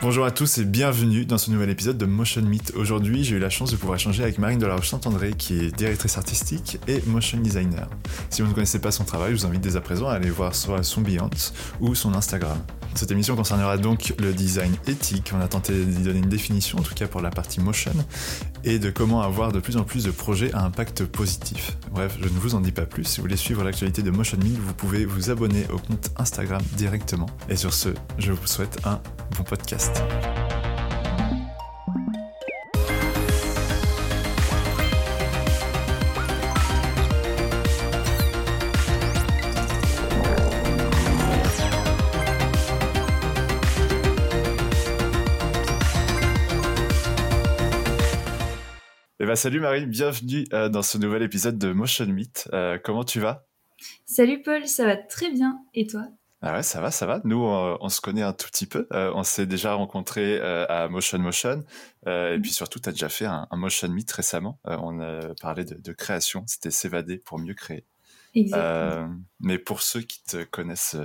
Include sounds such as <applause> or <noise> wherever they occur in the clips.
Bonjour à tous et bienvenue dans ce nouvel épisode de Motion Meet. Aujourd'hui, j'ai eu la chance de pouvoir échanger avec Marine Delaroche-Saint-André, qui est directrice artistique et motion designer. Si vous ne connaissez pas son travail, je vous invite dès à présent à aller voir soit son Behance ou son Instagram. Cette émission concernera donc le design éthique. On a tenté d'y donner une définition, en tout cas pour la partie motion, et de comment avoir de plus en plus de projets à impact positif. Bref, je ne vous en dis pas plus. Si vous voulez suivre l'actualité de Motion Meet, vous pouvez vous abonner au compte Instagram directement. Et sur ce, je vous souhaite un bon podcast. Eh ben, salut Marie, bienvenue euh, dans ce nouvel épisode de Motion Meet. Euh, comment tu vas? Salut Paul, ça va très bien. Et toi? Ah ouais, ça va, ça va. Nous, on, se connaît un tout petit peu. Euh, on s'est déjà rencontrés à Motion Motion. et Mhm. puis surtout, tu as déjà fait un, un Motion Meet récemment. on a parlé de, de création. C'était s'évader pour mieux créer. Exactement. mais pour ceux qui te connaissent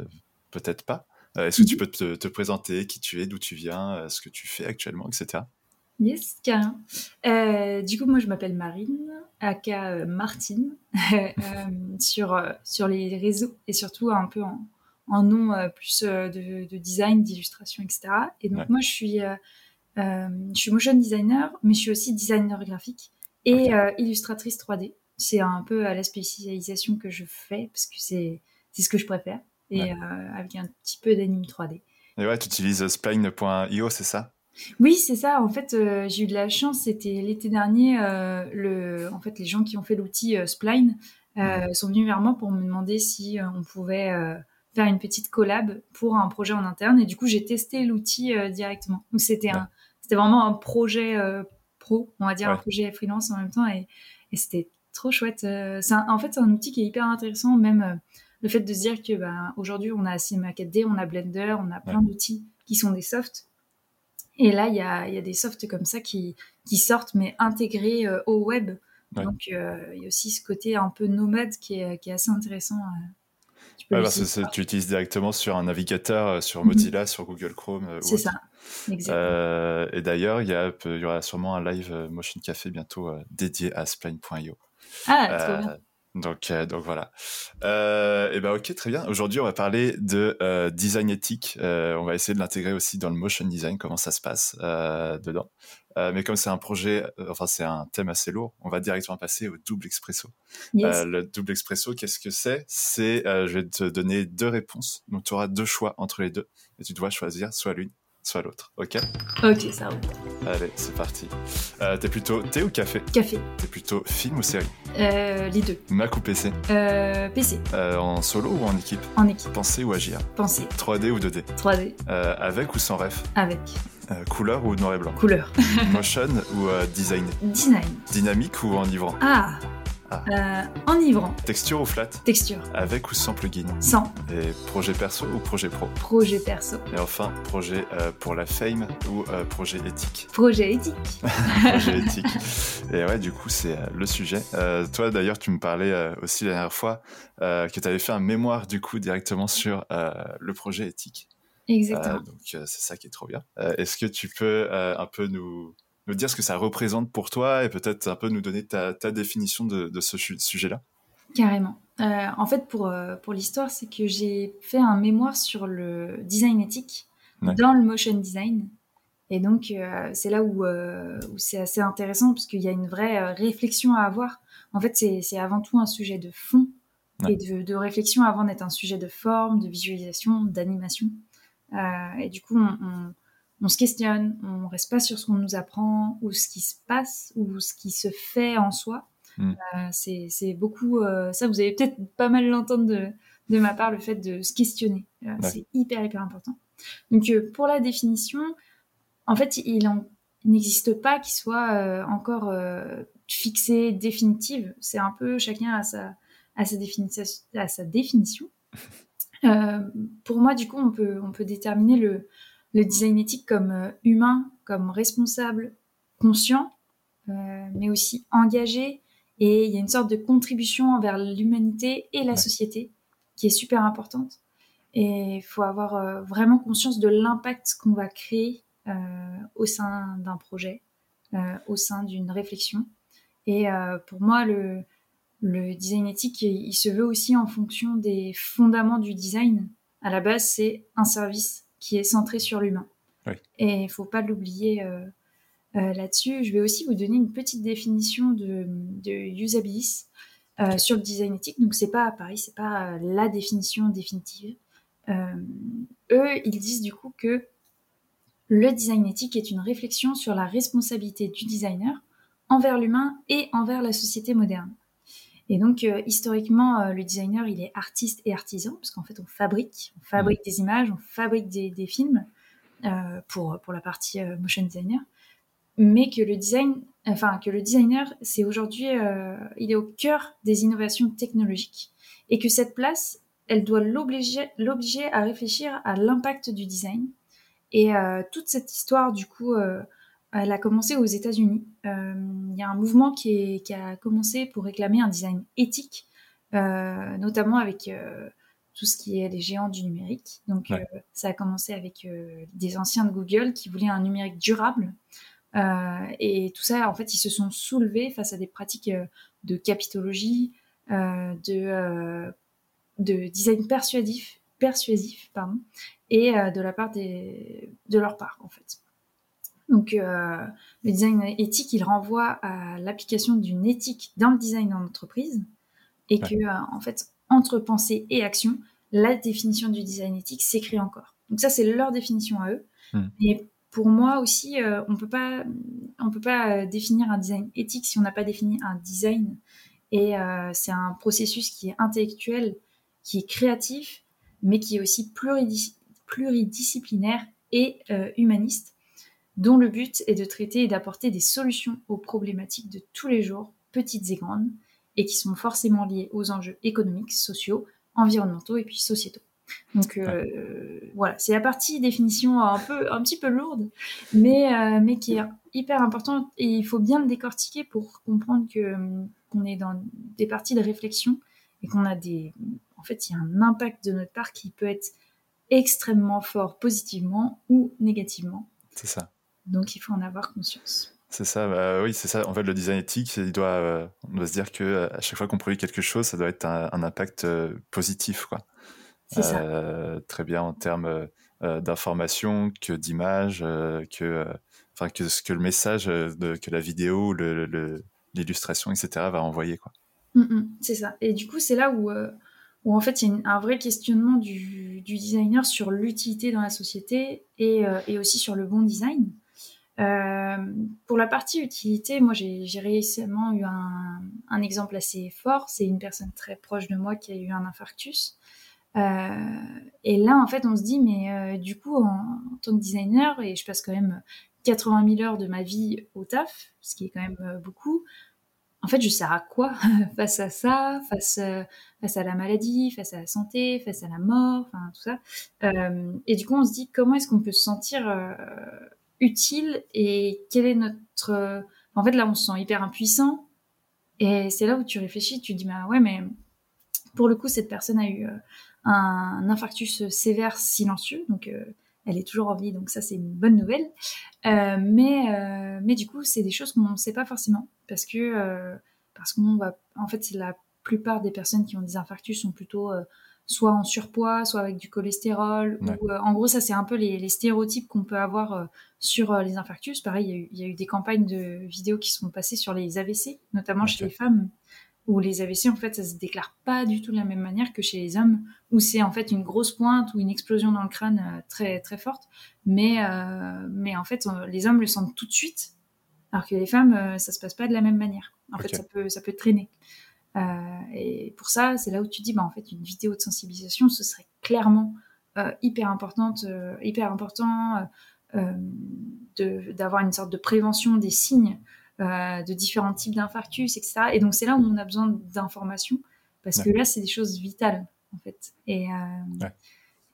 peut-être pas, est-ce que tu Mhm. peux te, te présenter qui tu es, d'où tu viens, ce que tu fais actuellement, etc. Yes, carrément. Euh, du coup, moi, je m'appelle Marine, aka euh, Martine, <laughs> euh, sur, euh, sur les réseaux et surtout un peu en, en nom euh, plus euh, de, de design, d'illustration, etc. Et donc, Ouais. moi, je suis, euh, je suis motion designer, mais je suis aussi designer graphique et illustratrice 3D. C'est un peu à la spécialisation que je fais parce que c'est ce que je préfère et Ouais. avec un petit peu d'anime 3D. Et ouais, tu utilises spline.io, c'est ça? Oui, c'est ça. En fait, euh, j'ai eu de la chance. C'était l'été dernier. euh, le, en fait, les gens qui ont fait l'outil euh, Spline sont venus vers moi pour me demander si on pouvait faire une petite collab pour un projet en interne. Et du coup, j'ai testé l'outil euh, directement. Donc, c'était Ouais. un, c'était vraiment un projet euh, pro, on va dire un projet freelance en même temps. Et, et c'était trop chouette. Euh, un- en fait, c'est un outil qui est hyper intéressant. Même euh, le fait de se dire que ben, aujourd'hui, on a Cinema 4D, on a Blender, on a plein d'outils qui sont des softs. Et là, il y a, y a des softs comme ça qui, qui sortent, mais intégrés au web. Donc, il y a aussi ce côté un peu nomade qui est, qui est assez intéressant. Tu peux Ouais, utiliser. c'est- tu utilises directement sur un navigateur, euh, sur Mhm. Mozilla, sur Google Chrome. euh, C'est ça, exactement. Euh, et d'ailleurs, il y, y aura sûrement un live Motion Café bientôt dédié à spline.io. ah, trop bien. Donc, euh, donc voilà. Euh, et ben ok, très bien. Aujourd'hui, on va parler de euh, design éthique. Euh, on va essayer de l'intégrer aussi dans le motion design, comment ça se passe euh, dedans. Euh, mais comme c'est un projet, enfin c'est un thème assez lourd, on va directement passer au double expresso. Yes. Le double expresso, qu'est-ce que c'est? C'est, euh, je vais te donner deux réponses. Donc tu auras deux choix entre les deux, et tu dois choisir soit l'une, soit l'autre. Ok Ok, ça roule. Allez, c'est parti. Euh, T'es plutôt thé ou café Café, T'es plutôt film ou série euh, les deux. Mac ou PC Euh, PC, En solo ou en équipe en équipe. Penser ou agir Pensée, 3D ou 2D 3D, Euh, Avec ou sans ref avec. Couleur ou noir et blanc Couleur. Motion ou design Design. Dynamique ou enivrant Ah, Ah. Euh, enivrant. Texture ou flat Texture. Avec ou sans plugin Sans. Et projet perso ou projet pro Projet perso. Et enfin, projet euh, pour la fame ou euh, projet éthique <laughs> Projet éthique. Projet éthique. Et ouais, du coup, c'est euh, le sujet. Toi, d'ailleurs, tu me parlais aussi la dernière fois que tu avais fait un mémoire, du coup, directement sur le projet éthique. Exactement. Donc, c'est ça qui est trop bien. Est-ce que tu peux un peu nous, nous dire ce que ça représente pour toi et peut-être un peu nous donner ta, ta définition de, de ce su- sujet-là Carrément. Euh, en fait, pour, euh, pour l'histoire, c'est que j'ai fait un mémoire sur le design éthique Ouais. dans le motion design. Et donc, euh, c'est là où, euh, où c'est assez intéressant parce qu'il y a une vraie réflexion à avoir. En fait, c'est avant tout un sujet de fond Ouais. et de, de réflexion avant d'être un sujet de forme, de visualisation, d'animation. Et du coup, on, on, on se questionne, on reste pas sur ce qu'on nous apprend ou ce qui se passe ou ce qui se fait en soi. Mm. Euh, c'est beaucoup euh, ça. Vous allez peut-être pas mal l'entendre de, de ma part le fait de se questionner. Euh, Ouais. C'est hyper hyper important. Donc pour la définition, en fait, il n'existe pas qui soit encore fixée, définitive. C'est un peu chacun à sa, à sa, définition, à sa définition. Pour moi, du coup, on peut, on peut déterminer le, le design éthique comme euh, humain, comme responsable, conscient, euh, mais aussi engagé. Et il y a une sorte de contribution envers l'humanité et la Ouais. société qui est super importante. Et il faut avoir euh, vraiment conscience de l'impact qu'on va créer au sein d'un projet, au sein d'une réflexion. Et pour moi, le, le design éthique, il se veut aussi en fonction des fondements du design. À la base, c'est un service qui est centré sur l'humain. Et il ne faut pas l'oublier euh, euh, là-dessus. Je vais aussi vous donner une petite définition de, de usabilis euh, sur le design éthique. Donc, c'est pas, pareil, c'est pas la définition définitive. eux, ils disent du coup que le design éthique est une réflexion sur la responsabilité du designer envers l'humain et envers la société moderne. Et donc, euh, historiquement, euh, le designer, il est artiste et artisan, parce qu'en fait, on fabrique, on fabrique mm. des images, on fabrique des, films euh, pour, pour la partie motion designer. Mais que le design, enfin, que le designer, c'est aujourd'hui, il est au cœur des innovations technologiques. Et que cette place, elle doit l'obliger, l'obliger à réfléchir à l'impact du design. Et toute cette histoire, du coup, elle a commencé aux États-Unis. Euh, il y a un mouvement qui, a commencé pour réclamer un design éthique, euh, notamment avec euh, tout ce qui est les géants du numérique. Donc, ça a commencé avec des anciens de Google qui voulaient un numérique durable. et tout ça, en fait, ils se sont soulevés face à des pratiques de capitologie, de, de design persuasif, persuasif pardon, et de la part des, de leur part, en fait. Donc, euh, le design éthique, il renvoie à l'application d'une éthique dans le design en entreprise et que, euh, en fait, entre pensée et action, la définition du design éthique s'écrit encore. Donc ça, c'est leur définition à eux. Hmm. Et pour moi aussi, euh, on peut pas, on peut pas définir un design éthique si on n'a pas défini un design. Et c'est un processus qui est intellectuel, qui est créatif, mais qui est aussi pluridisciplinaire et humaniste dont le but est de traiter et d'apporter des solutions aux problématiques de tous les jours, petites et grandes, et qui sont forcément liées aux enjeux économiques, sociaux, environnementaux et puis sociétaux. Donc euh, voilà, c'est la partie définition un peu, un petit peu lourde, mais euh, mais qui est hyper importante et il faut bien le décortiquer pour comprendre que qu'on est dans des parties de réflexion et qu'on a des, en fait, il y a un impact de notre part qui peut être extrêmement fort positivement ou négativement. C'est ça. Donc il faut en avoir conscience. C'est ça, bah, oui, c'est ça. En fait, le design éthique, il doit, euh, on doit se dire que euh, à chaque fois qu'on produit quelque chose, ça doit être un, impact euh, positif, quoi. Ça. Très bien en termes d'information, que d'image, que, enfin, que ce que le message, de, que la vidéo, l'illustration, le, etc., va envoyer, quoi. Mm, mm, c'est ça. Et du coup, c'est là où où en fait il y a un vrai questionnement du, designer sur l'utilité dans la société et, euh, aussi sur le bon design. Euh, pour la partie utilité, moi j'ai récemment eu un, exemple assez fort. C'est une personne très proche de moi qui a eu un infarctus. Euh, et là, en fait, on se dit, mais du coup, en, tant que designer, et je passe quand même 80 000 heures de ma vie au taf, ce qui est quand même beaucoup, en fait, je sers à quoi <laughs> face à ça, face, euh, à la maladie, face à la santé, face à la mort, enfin tout ça. Euh, et du coup, on se dit comment est-ce qu'on peut se sentir euh, utile et quel est notre. En fait, là, on se sent hyper impuissant. Et c'est là où tu réfléchis, tu te dis, bah ouais, mais pour le coup, cette personne a eu un infarctus sévère silencieux, donc elle est toujours en vie, donc ça c'est une bonne nouvelle. Euh, mais, euh, mais du coup, c'est des choses qu'on ne sait pas forcément parce que euh, parce qu'on va, en fait, la plupart des personnes qui ont des infarctus sont plutôt soit en surpoids, soit avec du cholestérol. Ou, en gros, ça c'est un peu les, stéréotypes qu'on peut avoir sur les infarctus. Pareil, il y, a eu, des campagnes de vidéos qui sont passées sur les AVC, notamment chez les femmes où les AVC, en fait, ça se déclare pas du tout de la même manière que chez les hommes, où c'est en fait une grosse pointe ou une explosion dans le crâne euh, très très forte, mais euh, mais en fait, les hommes le sentent tout de suite, alors que les femmes, euh, ça se passe pas de la même manière. En fait, ça peut ça peut traîner. Et pour ça, c'est là où tu dis, bah en fait, une vidéo de sensibilisation, ce serait clairement hyper importante, hyper important d'avoir une sorte de prévention des signes euh, de différents types d'infarctus, etc. Et donc c'est là où on a besoin d'informations parce que là c'est des choses vitales en fait. Et, euh,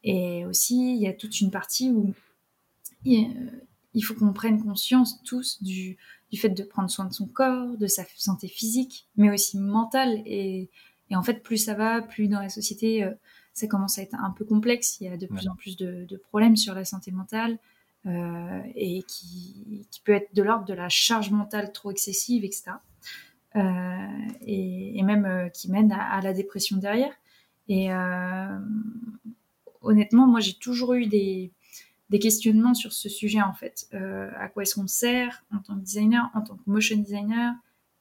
et aussi il y a toute une partie où il, faut qu'on prenne conscience tous du, du, fait de prendre soin de son corps, de sa santé physique, mais aussi mentale. Et, et en fait plus ça va, plus dans la société euh, ça commence à être un peu complexe. Il y a de plus en plus de, de, problèmes sur la santé mentale. et qui, qui, peut être de l'ordre de la charge mentale trop excessive, etc. Et, et, même qui mène à, à, la dépression derrière. Et honnêtement, moi j'ai toujours eu des, des questionnements sur ce sujet en fait. Euh, à quoi est-ce qu'on sert en tant que designer, en tant que motion designer?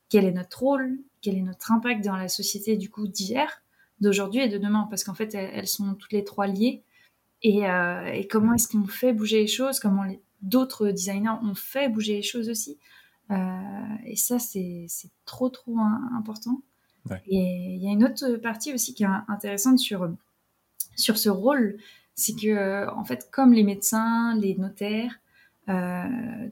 Quel est notre rôle? Quel est notre impact dans la société du coup d'hier, d'aujourd'hui et de demain? Parce qu'en fait, elles, sont toutes les trois liées. Et, euh, et comment est-ce qu'on fait bouger les choses? Comment d'autres designers ont fait bouger les choses aussi? Euh, Et ça, c'est trop trop important. Et il y a une autre partie aussi qui est intéressante sur sur ce rôle c'est que en fait, comme les médecins, les notaires, euh,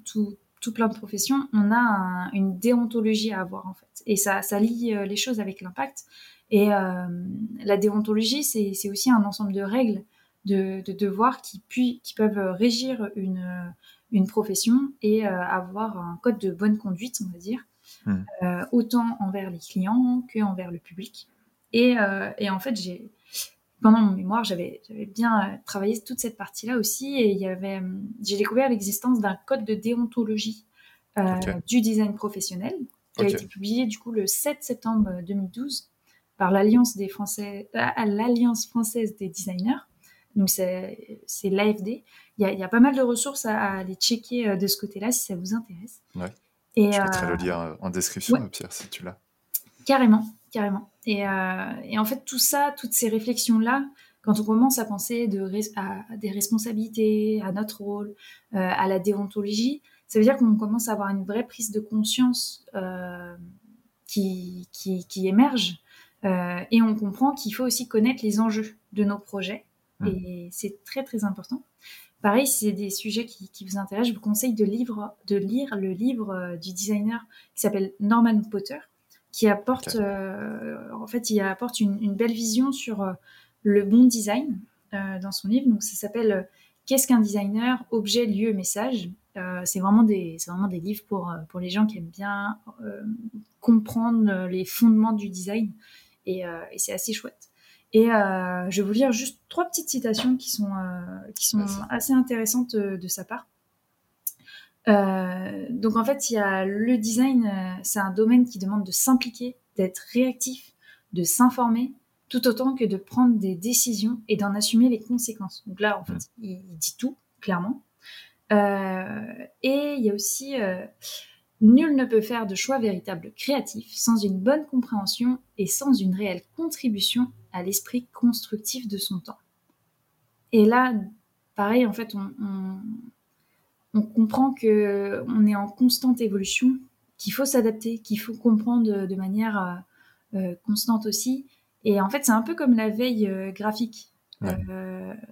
tout, tout, plein de professions, on a une déontologie à avoir en fait, et ça, ça lie euh, les choses avec l'impact. Et euh, la déontologie, c'est aussi un ensemble de règles, de, de devoirs qui, puis, qui peuvent régir une, une profession et avoir un code de bonne conduite, on va dire, hmm. autant envers les clients que envers le public. Et, et en fait, j'ai pendant mon mémoire, j'avais bien euh, travaillé toute cette partie-là aussi, et il y avait, euh, j'ai découvert l'existence d'un code de déontologie euh, du design professionnel qui a été publié du coup le 7 septembre 2012 par l'Alliance des Français, l'Alliance française des designers. Donc c'est l'AFD. Il, il y, a, pas mal de ressources à, aller checker de ce côté-là si ça vous intéresse. Ouais. Et, Je mettrai le lien en description, Pierre, si tu l'as. Carrément, carrément. Euh, et, en fait, tout ça, toutes ces réflexions-là, quand on commence à penser de, à, des responsabilités, à notre rôle, euh, à la déontologie, ça veut dire qu'on commence à avoir une vraie prise de conscience euh, qui, qui, émerge. et on comprend qu'il faut aussi connaître les enjeux de nos projets. Mmh. Et c'est très, très important. Pareil, si c'est des sujets qui, qui, vous intéressent, je vous conseille de, de lire le livre du designer qui s'appelle Norman Potter, qui apporte, euh, en fait, il apporte une, belle vision sur euh, le bon design euh, dans son livre. Donc, ça s'appelle Qu'est-ce qu'un designer? Objet, lieu, message. c'est vraiment des, vraiment des livres pour pour les gens qui aiment bien comprendre les fondements du design et, c'est assez chouette. Et je vais vous lire juste trois petites citations qui sont, qui sont assez intéressantes de sa part. Euh, donc en fait, il y a le design, euh, c'est un domaine qui demande de s'impliquer, d'être réactif, de s'informer, tout autant que de prendre des décisions et d'en assumer les conséquences. Donc là, en fait, mm. il, dit tout, clairement. Euh, et il y a aussi, nul ne peut faire de choix véritable créatif sans une bonne compréhension et sans une réelle contribution à l'esprit constructif de son temps. Et là, pareil, en fait, on, on comprend que on est en constante évolution, qu'il faut s'adapter, qu'il faut comprendre de, manière euh, euh, constante aussi. Et en fait, c'est un peu comme la veille euh, graphique,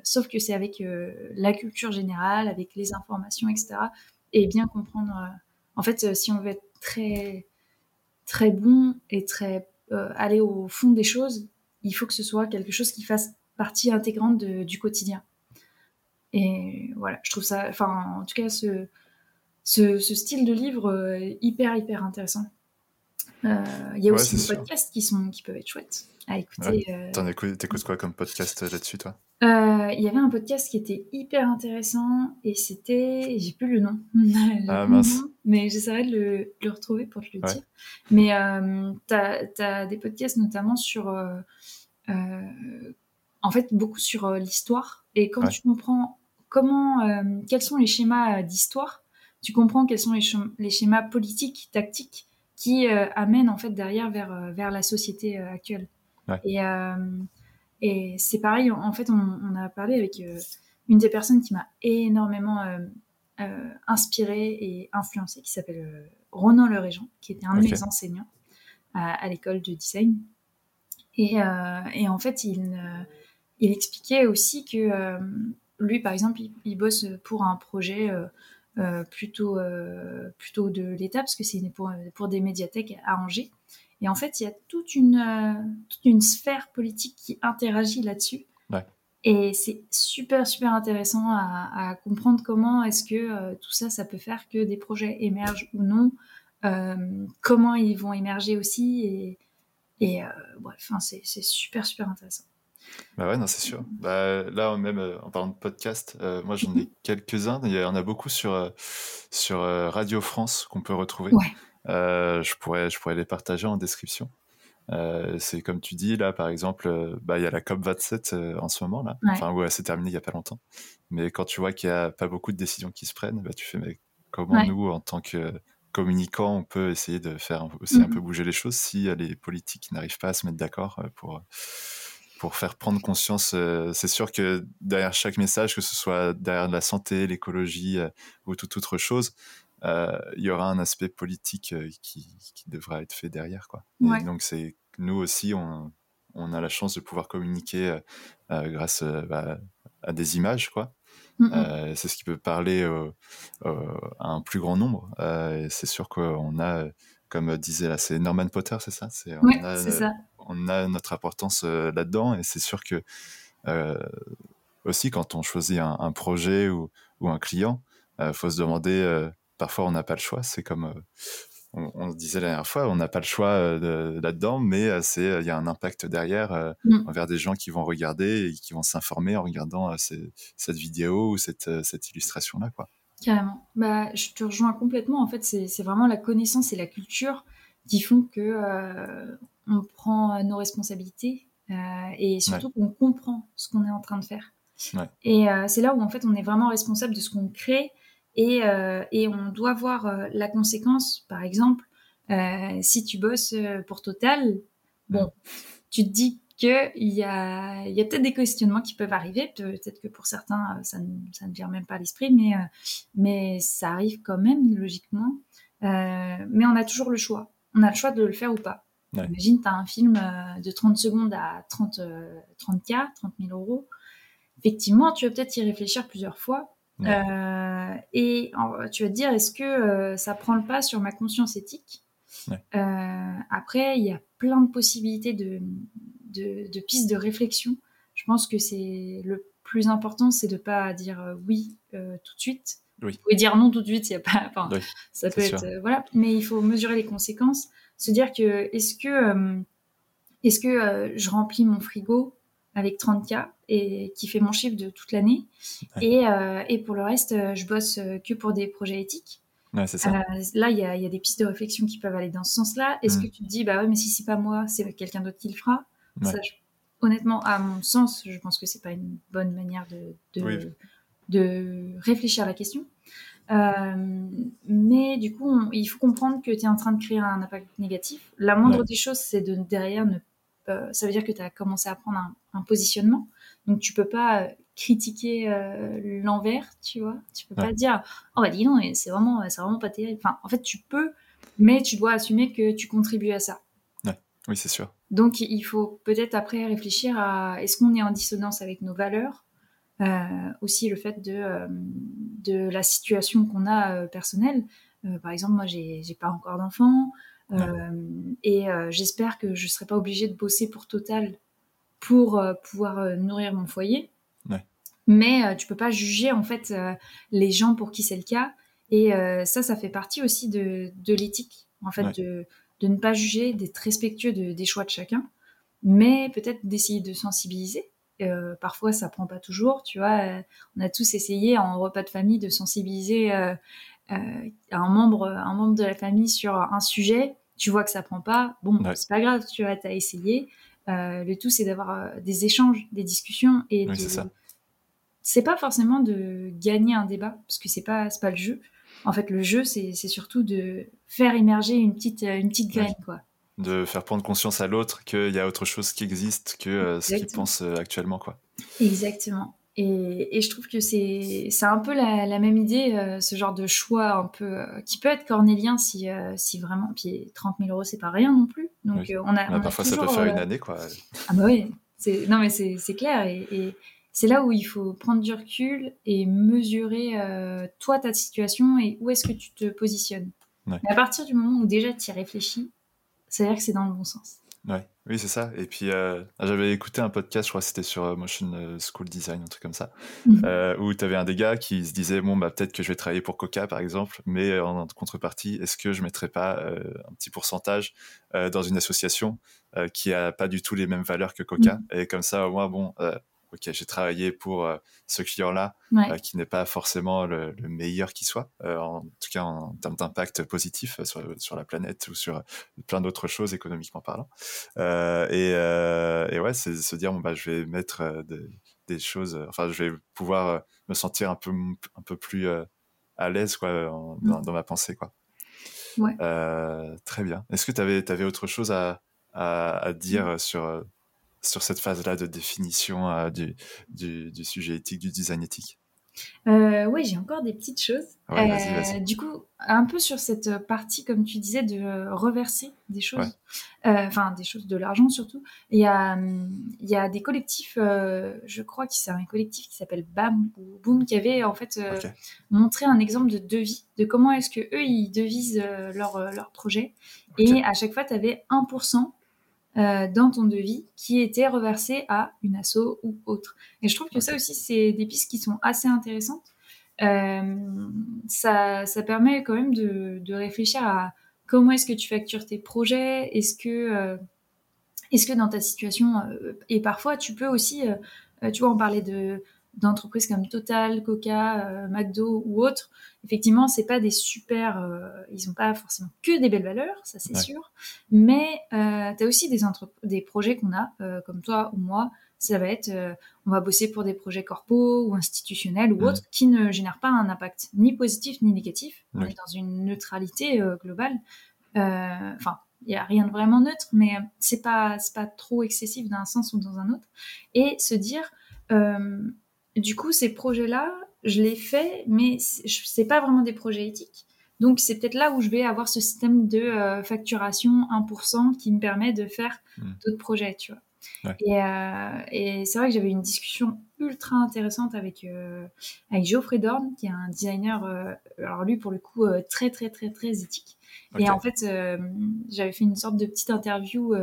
sauf que c'est avec la culture générale, avec les informations, etc. Et bien comprendre. en fait, si on veut être très très bon et très aller au fond des choses, il faut que ce soit quelque chose qui fasse partie intégrante du quotidien. Et voilà, je trouve ça, enfin, en tout cas, ce, ce, style de livre euh, hyper, hyper intéressant. Euh, il y a aussi des podcasts qui, sont, qui peuvent être chouettes à écouter. Euh. T'en écoutes, quoi comme podcast là-dessus, toi? Il y avait un podcast qui était hyper intéressant et c'était. J'ai plus le nom. <laughs> ah mince. mais j'essaierai de le, retrouver pour te le dire. Mais tu as, des podcasts notamment sur. en fait, beaucoup sur l'histoire. Et quand tu comprends comment, euh, quels sont les schémas euh, d'histoire, tu comprends quels sont les, schémas politiques, tactiques qui euh, amènent en fait derrière vers, vers la société actuelle? Et, et c'est pareil, en, fait, on, a parlé avec une des personnes qui m'a énormément inspirée et influencée, qui s'appelle Ronan Le Régent, qui était un de mes enseignants à, l'école de design. Et, et, en fait, il, il expliquait aussi que lui, par exemple, il, bosse pour un projet euh, euh, plutôt, euh, plutôt de l'État, parce que c'est pour, pour des médiathèques à Angers. Et en fait, il y a toute une, toute une sphère politique qui interagit là-dessus. Et c'est super, super intéressant à, comprendre comment est-ce que tout ça, ça peut faire que des projets émergent ou non, comment ils vont émerger aussi. Et, et bref, c'est super, super intéressant. Bah ouais, non, c'est sûr. Bah, là, même euh, en parlant de podcast, euh, moi j'en ai <laughs> quelques-uns. Il y en a beaucoup sur, euh, sur Radio France qu'on peut retrouver. je, pourrais, je pourrais les partager en description. c'est comme tu dis, là, par exemple, bah, il y a la COP27 en ce moment, là. Enfin, ouais, c'est terminé il n'y a pas longtemps. Mais quand tu vois qu'il n'y a pas beaucoup de décisions qui se prennent, bah, tu fais, mais comment nous, en tant que communicants, on peut essayer de faire aussi un mmh peu bouger les choses si les politiques n'arrivent pas à se mettre d'accord pour pour faire prendre conscience. Euh, c'est sûr que derrière chaque message, que ce soit derrière la santé, l'écologie euh, ou toute autre chose, euh, il y aura un aspect politique qui, qui, devra être fait derrière. Quoi. donc, c'est nous aussi, on, on, a la chance de pouvoir communiquer grâce bah, à des images. quoi. c'est ce qui peut parler à un plus grand nombre. c'est sûr qu'on a, comme disait là, c'est Norman Potter, c'est ça? C'est ça on a notre importance euh, là-dedans et c'est sûr que euh, aussi quand on choisit un, projet ou, un client, il euh, faut se demander, parfois on n'a pas le choix, c'est comme on, disait la dernière fois, on n'a pas le choix là-dedans, mais c'est il y a un impact derrière mm. envers des gens qui vont regarder et qui vont s'informer en regardant cette vidéo ou cette, cette illustration-là. quoi. Carrément. Bah, je te rejoins complètement. En fait, c'est vraiment la connaissance et la culture qui font que on prend euh, nos responsabilités euh, et surtout qu'on comprend ce qu'on est en train de faire. Et euh, c'est là où en fait on est vraiment responsable de ce qu'on crée et, et, on doit voir la conséquence. Par exemple, si tu bosses pour Total, bon, tu te dis qu'il y a, y a peut-être des questionnements qui peuvent arriver. Peut-être que pour certains, ça ne, ça ne vient même pas à l'esprit, mais, mais ça arrive quand même, logiquement. mais on a toujours le choix. On a le choix de le faire ou pas. Imagine, tu as un film euh, de 30 secondes à 30, 30K, 30 000 euros. Effectivement, tu vas peut-être y réfléchir plusieurs fois. Euh, et tu vas te dire, est-ce que euh, ça prend le pas sur ma conscience éthique? Après, il y a plein de possibilités de, de, pistes de réflexion. Je pense que c'est le plus important, c'est de pas dire oui tout de suite. Oui. Vous pouvez dire non tout de suite, y a pas. ça peut être voilà, mais il faut mesurer les conséquences se dire que est-ce que, euh, est-ce que euh, je remplis mon frigo avec 30K et qui fait mon chiffre de toute l'année et, euh, et, pour le reste, je bosse que pour des projets éthiques? Ouais, ça. là, il y a, y a, des pistes de réflexion qui peuvent aller dans ce sens-là. Est-ce mm. que tu te dis, bah ouais, mais si c'est pas moi, c'est quelqu'un d'autre qui le fera? Honnêtement, à mon sens, je pense que c'est pas une bonne manière de, de, de réfléchir à la question. Euh, mais du coup, il faut comprendre que tu es en train de créer un impact négatif. La moindre des choses, c'est de derrière ne euh, ça veut dire que tu as commencé à prendre un, positionnement. Donc tu peux pas euh, critiquer l'envers, tu vois. Tu peux pas dire "Oh bah dis non, c'est vraiment c'est vraiment pas terrible." Enfin, en fait, tu peux mais tu dois assumer que tu contribues à ça. Oui, c'est sûr. Donc il faut peut-être après réfléchir à est-ce qu'on est en dissonance avec nos valeurs euh, aussi le fait de, euh, de la situation qu'on a euh, personnelle. par exemple, moi, j'ai pas encore d'enfant. et j'espère que je ne serai pas obligée de bosser pour Total pour pouvoir nourrir mon foyer. Mais tu peux pas juger en fait les gens pour qui c'est le cas. Et ça, ça fait partie aussi de, de l'éthique, en fait, de, de, ne pas juger, d'être respectueux des choix de chacun, mais peut-être d'essayer de sensibiliser euh, parfois, ça prend pas toujours, tu vois. Euh, on a tous essayé en repas de famille de sensibiliser euh, un membre, un membre de la famille sur un sujet. Tu vois que ça prend pas, bon, c'est pas grave, tu vois, as essayé. le tout, c'est d'avoir des échanges, des discussions et c'est pas forcément de gagner un débat parce que c'est pas, pas le jeu. En fait, le jeu, c'est surtout de faire émerger une petite, une petite graine, quoi de faire prendre conscience à l'autre qu'il y a autre chose qui existe que euh, ce qu'il pense euh, actuellement. Quoi. Exactement. Et, et je trouve que c'est un peu la, la même idée, euh, ce genre de choix un peu qui peut être cornélien si, si vraiment. Puis 30 000 euros, c'est pas rien non plus. Donc on a. parfois, ça peut faire une année, quoi. Ah bah oui, non mais c'est clair. Et, et c'est là où il faut prendre du recul et mesurer toi ta situation et où est-ce que tu te positionnes. Mais à partir du moment où déjà tu y réfléchis, c'est-à-dire que c'est dans le bon sens. Ouais, oui, c'est ça. Et puis, euh, j'avais écouté un podcast, je crois que c'était sur euh, Motion euh, School Design, un truc comme ça, Mhm. où tu avais un des gars qui se disait Bon, bah, peut-être que je vais travailler pour Coca, par exemple, mais en contrepartie, est-ce que je ne mettrais pas un petit pourcentage dans une association qui a pas du tout les mêmes valeurs que Coca? Mhm. Et comme ça, au moins, bon, ok, j'ai travaillé pour euh, ce client-là, Ouais. euh, qui n'est pas forcément le, le meilleur qui soit, euh, en tout cas en termes d'impact positif sur, sur la planète ou sur plein d'autres choses économiquement parlant. Et, et ouais, c'est se dire, bon, bah, je vais mettre des, des choses, enfin, je vais pouvoir me sentir un peu, un peu plus à l'aise quoi, en- dans, dans ma pensée. Quoi. Ouais. Très bien. Est-ce que tu avais, avais autre chose à, à, à dire sur, euh, sur cette phase-là de définition euh, du, du, du sujet éthique, du design éthique? Euh, oui, j'ai encore des petites choses. Ouais, Euh. Du coup, un peu sur cette partie, comme tu disais, de reverser des choses, Ouais. enfin des choses, de l'argent surtout. Il y a, hum, il y a des collectifs, je crois que c'est un collectif qui s'appelle BAM ou Boom, qui avait en fait montré un exemple de devis, de comment est-ce que eux ils devisent leur, leur projet. Et à chaque fois, tu avais 1% euh, dans ton devis qui était reversé à une asso ou autre. Et je trouve que ça aussi, c'est des pistes qui sont assez intéressantes. Euh, ça, ça permet quand même de, de réfléchir à comment est-ce que tu factures tes projets, est-ce que, euh, est-ce que dans ta situation, et parfois tu peux aussi, tu vois, on parlait de d'entreprises comme Total, Coca, euh, McDo ou autres. Effectivement, c'est pas des super, euh, ils ont pas forcément que des belles valeurs, ça c'est Ouais. sûr. Mais euh, tu as aussi des, projets qu'on a, euh, comme toi ou moi. Ça va être, on va bosser pour des projets corpo ou institutionnels ou autres qui ne génèrent pas un impact ni positif ni négatif. On est dans une neutralité globale. Enfin, il y a rien de vraiment neutre, mais c'est pas pas trop excessif d'un sens ou dans un autre. Et se dire, euh, du coup, ces projets-là, je les fais, mais c'est pas vraiment des projets éthiques. Donc, c'est peut-être là où je vais avoir ce système de euh, facturation 1% qui me permet de faire Mm. d'autres projets, tu vois. Ouais. Et, euh, et c'est vrai que j'avais une discussion ultra intéressante avec, euh, avec Geoffrey Dorn, qui est un designer, euh, alors lui, pour le coup, très, très, très, très éthique. Et en fait, j'avais fait une sorte de petite interview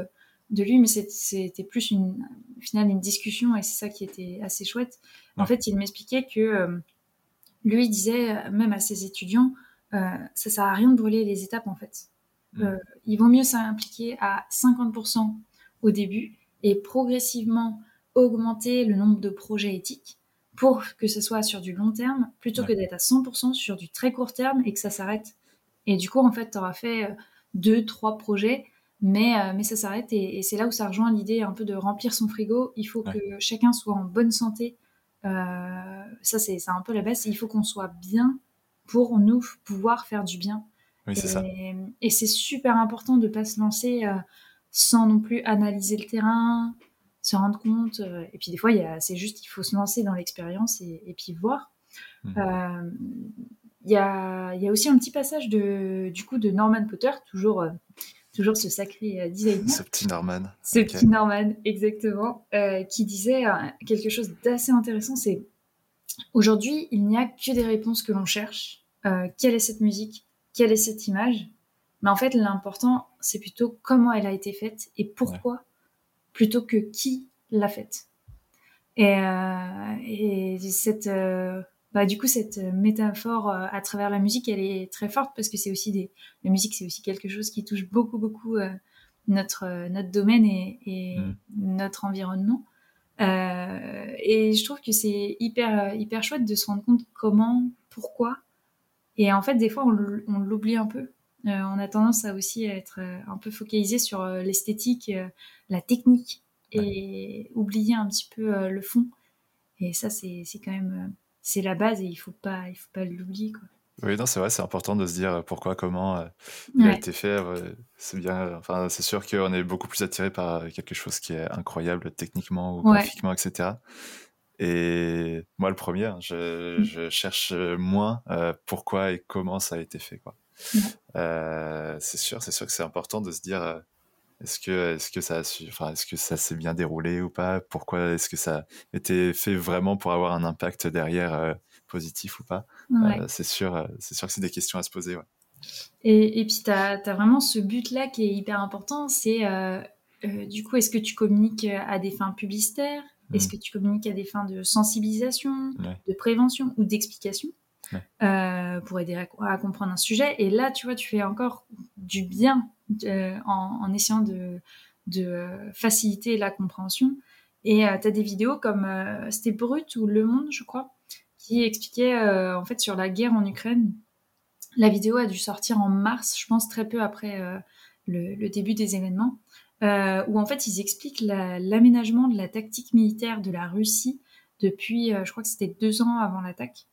de lui, mais c'était plus une, au final une discussion et c'est ça qui était assez chouette. En Ouais. fait, il m'expliquait que euh, lui disait, même à ses étudiants, euh, ça sert à rien de brûler les étapes en fait. Mm. Euh, il vaut mieux s'impliquer à 50% au début et progressivement augmenter le nombre de projets éthiques pour que ce soit sur du long terme plutôt Ouais. que d'être à 100% sur du très court terme et que ça s'arrête. Et du coup, en fait, tu auras fait euh, deux, trois projets, mais, euh, mais ça s'arrête. Et, et c'est là où ça rejoint l'idée un peu de remplir son frigo. Il faut Ouais. que chacun soit en bonne santé. Euh, ça, c'est un peu la base. Il faut qu'on soit bien pour nous pouvoir faire du bien. Oui, c'est ça. Et, c'est super important de pas se lancer euh, sans non plus analyser le terrain, se rendre compte. et puis des fois, c'est juste, il faut se lancer dans l'expérience et, et puis voir. Euh, Il y, a, il y a aussi un petit passage de, du coup de Norman Potter, toujours, toujours ce sacré euh, designer. Ce petit Norman. Ce petit Norman, exactement, euh, qui disait euh, quelque chose d'assez intéressant, c'est aujourd'hui, il n'y a que des réponses que l'on cherche. Euh, quelle est cette musique Quelle est cette image Mais en fait, l'important, c'est plutôt comment elle a été faite et pourquoi, plutôt que qui l'a faite. Et, et cette, bah, du coup, cette métaphore euh, à travers la musique, elle est très forte parce que c'est aussi des, la musique, c'est aussi quelque chose qui touche beaucoup, beaucoup euh, notre, euh, notre domaine et, et Mm. notre environnement. Euh, et je trouve que c'est hyper, hyper chouette de se rendre compte comment, pourquoi. Et en fait, des fois, on l'oublie un peu. Euh, on a tendance à aussi être euh, un peu focalisé sur euh, l'esthétique, euh, la technique, et oublier un petit peu euh, le fond. Et ça, c'est c'est quand même, euh, c'est la base et il faut pas, il faut pas l'oublier, quoi. Oui, non, c'est vrai, c'est important de se dire pourquoi, comment euh, il a été fait. ouais, c'est bien. euh, Enfin, c'est sûr qu'on est beaucoup plus attiré par quelque chose qui est incroyable techniquement ou Ouais. graphiquement, etc. Et moi, le premier, hein, je, Mm. je cherche moins euh, pourquoi et comment ça a été fait, quoi. Euh, c'est sûr, c'est sûr que c'est important de se dire euh, est-ce que, est-ce que ça, a su- enfin, est-ce que ça s'est bien déroulé ou pas? Pourquoi est-ce que ça a été fait vraiment pour avoir un impact derrière euh, positif ou pas? Ouais. Euh, C'est sûr, euh, c'est sûr que c'est des questions à se poser. Ouais. Et, et puis, tu as, vraiment ce but-là qui est hyper important, c'est du coup, est-ce que tu communiques à des fins publicitaires? Est-ce que tu communiques à des fins de sensibilisation, de prévention ou d'explication? Pour aider à, comprendre un sujet Et là, tu vois, tu fais encore du bien en, en, essayant de, de faciliter la compréhension. Et tu as des vidéos comme c'était Brut ou Le Monde, je crois, qui expliquait en fait sur la guerre en Ukraine. La vidéo a dû sortir en mars, je pense très peu après le, début des événements, euh, où en fait ils expliquent l'aménagement de la tactique militaire de la Russie depuis, euh, je crois que c'était deux ans avant l'attaque.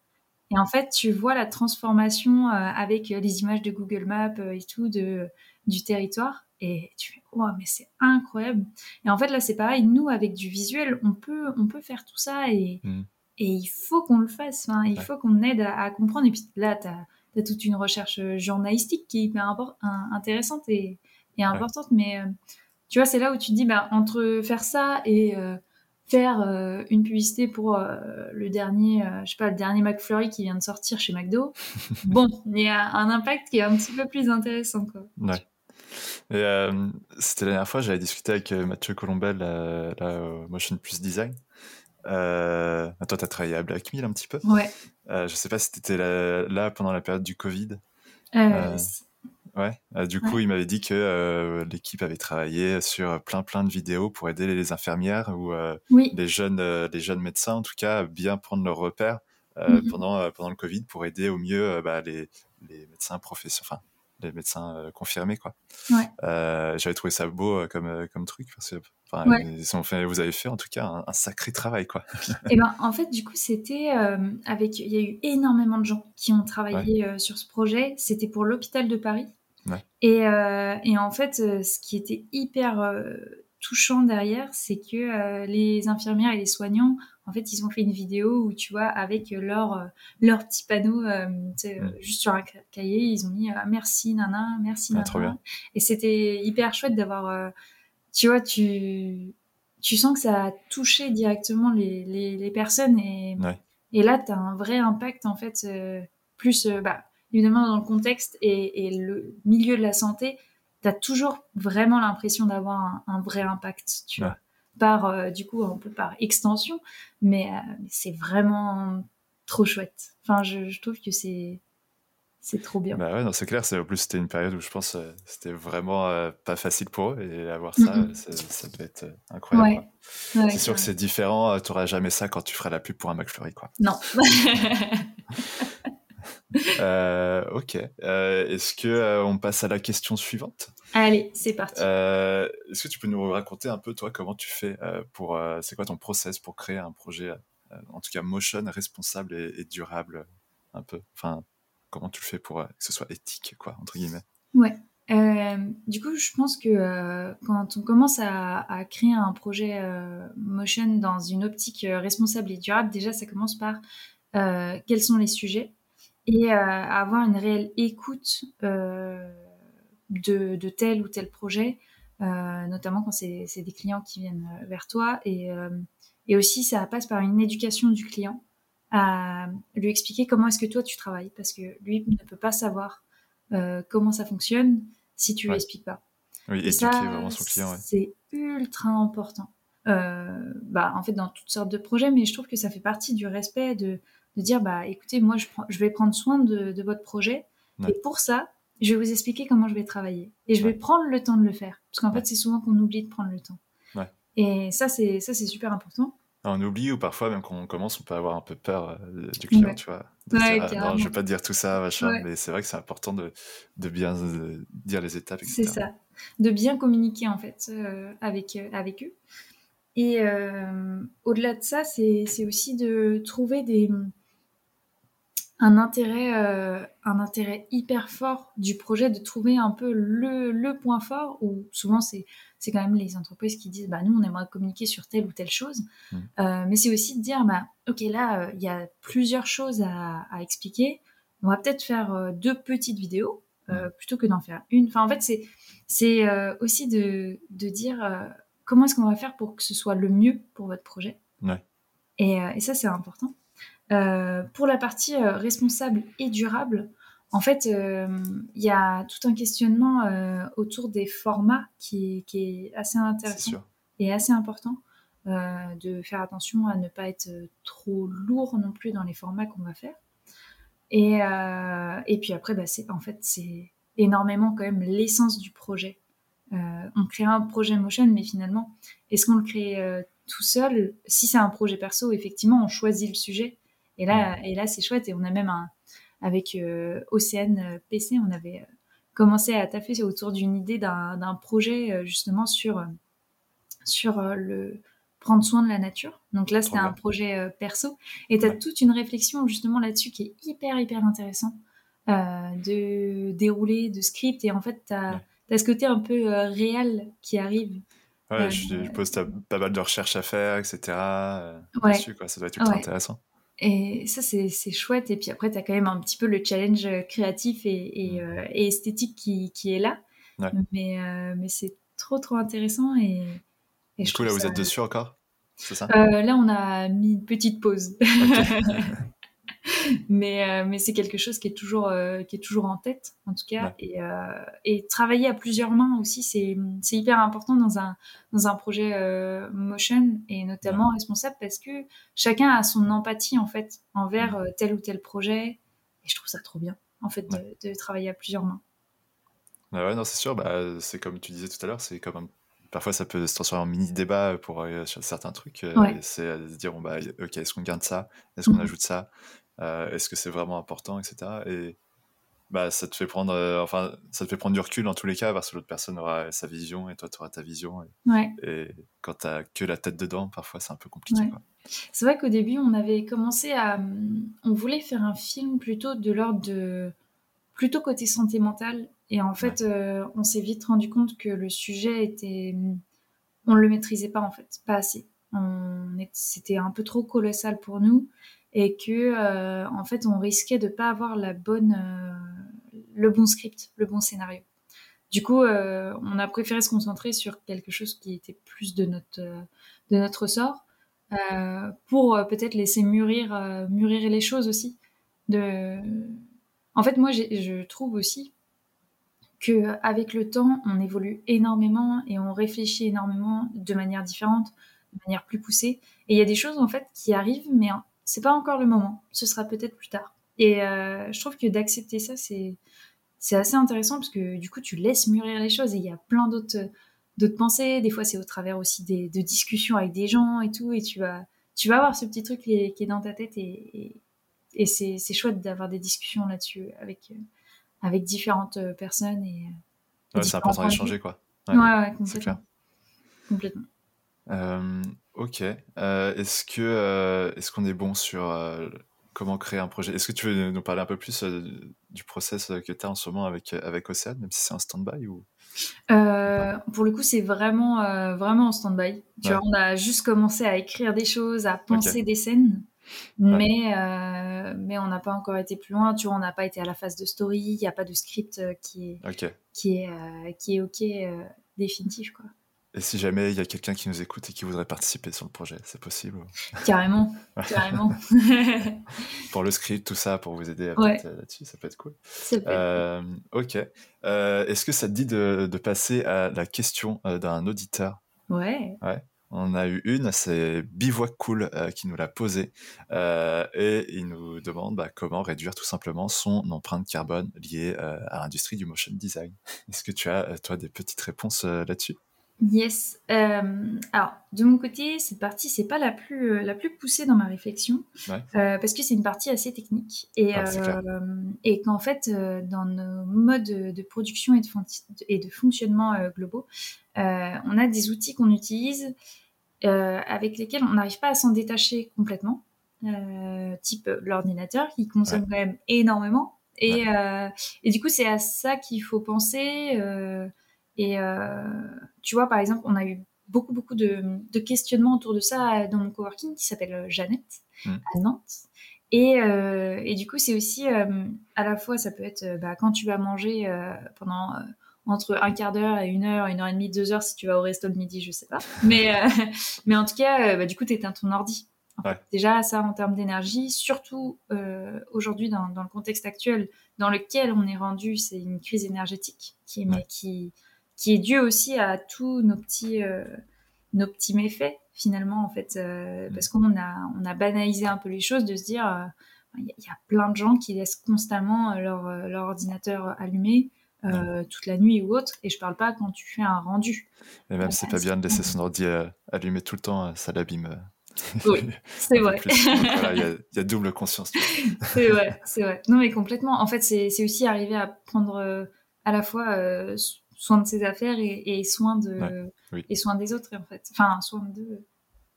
Et en fait, tu vois la transformation euh, avec les images de Google Maps et tout de, du territoire. Et tu fais, wow, mais c'est incroyable. Et en fait, là, c'est pareil. Nous, avec du visuel, on peut, on peut faire tout ça et, mm. et il faut qu'on le fasse. il faut qu'on aide à, comprendre. Et puis là, tu as, toute une recherche journalistique qui est hyper intéressante et, et importante. Mais tu vois, c'est là où tu te dis, bah, entre faire ça et euh, faire euh, une publicité pour euh, le dernier, je sais pas, le dernier McFlurry qui vient de sortir chez McDo, <laughs> bon, il y a un impact qui est un petit peu plus intéressant, quoi. Ouais. c'était la dernière fois, j'avais discuté avec Mathieu Colombel, la, Motion Plus Design. toi, tu as travaillé à Black Mill un petit peu. Ouais. je sais pas si tu étais là, pendant la période du Covid. Ouais, euh, du coup, il m'avait dit que euh, l'équipe avait travaillé sur plein plein de vidéos pour aider les infirmières ou euh, les jeunes les jeunes médecins en tout cas à bien prendre leurs repères mmh pendant pendant le Covid pour aider au mieux bah, les, les médecins professionnels, enfin les médecins confirmés quoi. Ouais. J'avais trouvé ça beau comme comme truc parce que ils ont fait, vous avez fait en tout cas un, sacré travail quoi. Et ben en fait du coup c'était avec il y a eu énormément de gens qui ont travaillé sur ce projet. C'était pour l'hôpital de Paris. Euh, et, en fait, euh, ce qui était hyper euh, touchant derrière, c'est que les infirmières et les soignants, en fait, ils ont fait une vidéo où, tu vois, avec leur, leur petit panneau, mm. juste sur un cahier, ils ont mis merci, nana, merci, ah, nana. Et c'était hyper chouette d'avoir, tu vois, tu, tu sens que ça a touché directement les, les, personnes et, et là, tu as un vrai impact, en fait, plus, bah, évidemment dans le contexte et, le milieu de la santé, tu as toujours vraiment l'impression d'avoir un, vrai impact, tu vois. Par, euh, du coup, un peu par extension, euh, mais, c'est vraiment trop chouette. Enfin, je, trouve que c'est c'est trop bien. Bah ouais, non, c'est clair. En plus, c'était une période où je pense euh, c'était vraiment pas facile pour eux. Et avoir ça, ça, devait être incroyable. c'est sûr que c'est différent. Tu n'auras jamais ça quand tu feras la pub pour un McFlurry. Quoi. Non. <laughs> <laughs> <laughs> Euh, ok. Euh, est-ce que euh, on passe à la question suivante? Allez, c'est parti. Est-ce que tu peux nous raconter un peu toi comment tu fais pour c'est quoi ton process pour créer un projet en tout cas motion responsable et, durable un peu? Enfin, comment tu le fais pour que ce soit éthique quoi entre guillemets? Ouais. du coup, je pense que quand on commence à, à créer un projet motion dans une optique responsable et durable, déjà ça commence par quels sont les sujets? Et euh, avoir une réelle écoute euh, de, de, tel ou tel projet, euh, notamment quand c'est des clients qui viennent vers toi. Et, et aussi, ça passe par une éducation du client à lui expliquer comment est-ce que toi tu travailles, parce que lui ne peut pas savoir comment ça fonctionne si tu lui expliques pas. Oui, éduquer vraiment son client. C'est ultra important. Euh, bah, en fait, dans toutes sortes de projets, mais je trouve que ça fait partie du respect de, de dire bah écoutez, moi je, prends, je vais prendre soin de, de votre projet. Et pour ça, je vais vous expliquer comment je vais travailler. Et je vais prendre le temps de le faire. Parce qu'en fait c'est souvent qu'on oublie de prendre le temps. Et ça c'est ça c'est super important. On oublie ou parfois même quand on commence, on peut avoir un peu peur euh, du client, tu vois. Ah, non, je vais pas te dire tout ça, machin, mais c'est vrai que c'est important de, de bien euh, dire les étapes, etc. C'est ça, de bien communiquer en fait euh, avec, avec eux. Et au-delà de ça, c'est aussi de trouver des, un intérêt, euh, un intérêt hyper fort du projet de trouver un peu le, le point fort, où souvent c'est, c'est quand même les entreprises qui disent bah, nous on aimerait communiquer sur telle ou telle chose, mmh. euh, mais c'est aussi de dire bah, ok là euh, il y a plusieurs choses à, à, expliquer, on va peut-être faire deux petites vidéos mmh. plutôt que d'en faire une. Enfin en fait c'est, c'est aussi de, de dire comment est-ce qu'on va faire pour que ce soit le mieux pour votre projet. Ouais. Et, et ça c'est important. Euh, pour la partie euh, responsable et durable, en fait, il y a tout un questionnement autour des formats qui, qui est assez intéressant et assez important. de faire attention à ne pas être trop lourd non plus dans les formats qu'on va faire. Et, et puis après, bah, en fait, c'est énormément quand même l'essence du projet. on crée un projet motion, mais finalement, est-ce qu'on le crée tout seul? Si c'est un projet perso, effectivement, on choisit le sujet. Et là, et là c'est chouette. Et on a même un, avec euh, Océane euh, PC, on avait euh, commencé à taffer autour d'une idée d'un projet justement sur, sur le prendre soin de la nature. Donc là, c'était un projet perso. Et tu as toute une réflexion justement là-dessus qui est hyper, hyper intéressant de dérouler, de script. Et en fait, tu as, ce côté un peu réel qui arrive. Ouais, je, je pose pas mal de recherches à faire, etc. Ouais. Dessus, quoi. Ça doit être intéressant. Et ça, c'est chouette. Et puis après, tu as quand même un petit peu le challenge euh, créatif et, et, euh, et esthétique qui, qui, est là. Mais, euh, mais c'est trop, trop intéressant. Et, et du coup, là, vous êtes dessus encore? C'est ça? Là, on a mis une petite pause. <laughs> <laughs> <laughs> mais, euh, mais c'est quelque chose qui est toujours, euh, qui est toujours en tête, en tout cas. Et, euh, et, travailler à plusieurs mains aussi, c'est hyper important dans un, dans un projet motion et notamment responsable parce que chacun a son empathie en fait envers tel ou tel projet. Et je trouve ça trop bien, en fait, de, travailler à plusieurs mains. Bah ouais, non, c'est sûr. Bah, c'est comme tu disais tout à l'heure, c'est comme parfois ça peut se transformer en mini débat pour sur certains trucs. c'est de se dire bon, bah, ok, est-ce qu'on garde ça, est-ce qu'on mmh ajoute ça, euh, est-ce que c'est vraiment important, etc. Et bah, ça te fait prendre, euh, enfin, ça te fait prendre du recul dans tous les cas, parce que l'autre personne aura sa vision et toi, tu auras ta vision. Et, et quand tu n'as que la tête dedans, parfois, c'est un peu compliqué. C'est vrai qu'au début, on avait commencé à. On voulait faire un film plutôt de l'ordre de. plutôt côté santé mentale. Et en fait, euh, on s'est vite rendu compte que le sujet était. On ne le maîtrisait pas, en fait, pas assez. C'était un peu trop colossal pour nous et que euh, en fait on risquait de pas avoir la bonne euh, le bon script, le bon scénario. Du coup, euh, on a préféré se concentrer sur quelque chose qui était plus de notre de notre sort pour peut-être laisser mûrir mûrir les choses aussi. En fait, moi, je trouve aussi que avec le temps, on évolue énormément et on réfléchit énormément de manière différente, de manière plus poussée. Et il y a des choses en fait qui arrivent, mais c'est pas encore le moment. Ce sera peut-être plus tard. Et euh, je trouve que d'accepter ça, c'est c'est assez intéressant parce que du coup, tu laisses mûrir les choses et il y a plein d'autres d'autres pensées. Des fois, c'est au travers aussi des, de discussions avec des gens et tout, et tu vas tu vas avoir ce petit truc qui est, dans ta tête et, et, c'est, chouette d'avoir des discussions là-dessus avec avec différentes personnes et c'est important d'échanger quoi. Ouais, ouais, complètement. Complètement. Euh, ok. Euh, est-ce que euh, est-ce qu'on est bon sur comment créer un projet? Est-ce que tu veux nous parler un peu plus du process que tu as en ce moment avec avec Océane, même si c'est un stand-by ou Pour le coup, c'est vraiment vraiment en stand-by. Tu vois, on a juste commencé à écrire des choses, à penser des scènes. Mais, mais on n'a pas encore été plus loin, tu vois, on n'a pas été à la phase de story, il n'y a pas de script qui est, qui est, qui est OK définitif. Quoi. Et si jamais il y a quelqu'un qui nous écoute et qui voudrait participer sur le projet, c'est possible Carrément, <laughs> carrément. <laughs> pour le script, tout ça, pour vous aider là-dessus, ça peut être cool. Euh, ok. Euh, est-ce que ça te dit de, passer à la question euh, d'un auditeur? Ouais. Ouais. On a eu une, c'est Bivouac Cool qui nous l'a posée et il nous demande bah, comment réduire tout simplement son empreinte carbone liée à l'industrie du motion design. Est-ce que tu as, toi, des petites réponses là-dessus? Yes. Euh, alors, de mon côté, cette partie, c'est pas la plus, euh, la plus poussée dans ma réflexion, euh, parce que c'est une partie assez technique. Et, ah, et qu'en fait, dans nos modes de production et de, et de fonctionnement globaux, on a des outils qu'on utilise avec lesquels on n'arrive pas à s'en détacher complètement, type l'ordinateur qui consomme quand même énormément. Et, et du coup, c'est à ça qu'il faut penser. Et tu vois, par exemple, on a eu beaucoup, beaucoup de, questionnements autour de ça dans mon coworking qui s'appelle euh, Jeannette mm. à Nantes. Et, euh, et, du coup, c'est aussi à la fois, ça peut être bah, quand tu vas manger pendant entre un quart d'heure et une heure, une heure et demie, deux heures si tu vas au resto de midi, je sais pas. Mais, <laughs> mais en tout cas, bah, du coup, tu éteins ton ordi. Déjà, ça en termes d'énergie, surtout euh, aujourd'hui dans, le contexte actuel dans lequel on est rendu, c'est une crise énergétique qui, qui est due aussi à tous nos petits, euh, nos petits méfaits finalement en fait, euh, mm. parce qu'on a, on a banalisé un peu les choses de se dire il y, a plein de gens qui laissent constamment leur, leur ordinateur allumé. toute la nuit ou autre, et je parle pas quand tu fais un rendu. Et même c'est pas bien de laisser son ordi allumé tout le temps, ça l'abîme oui, <laughs> c'est vrai. <laughs> Il y, a double conscience. c'est vrai, c'est vrai. Non, mais complètement. En fait, c'est aussi arriver à prendre euh, à la fois euh, soin de ses affaires et, soin de et soin des autres, en fait. Enfin, soin de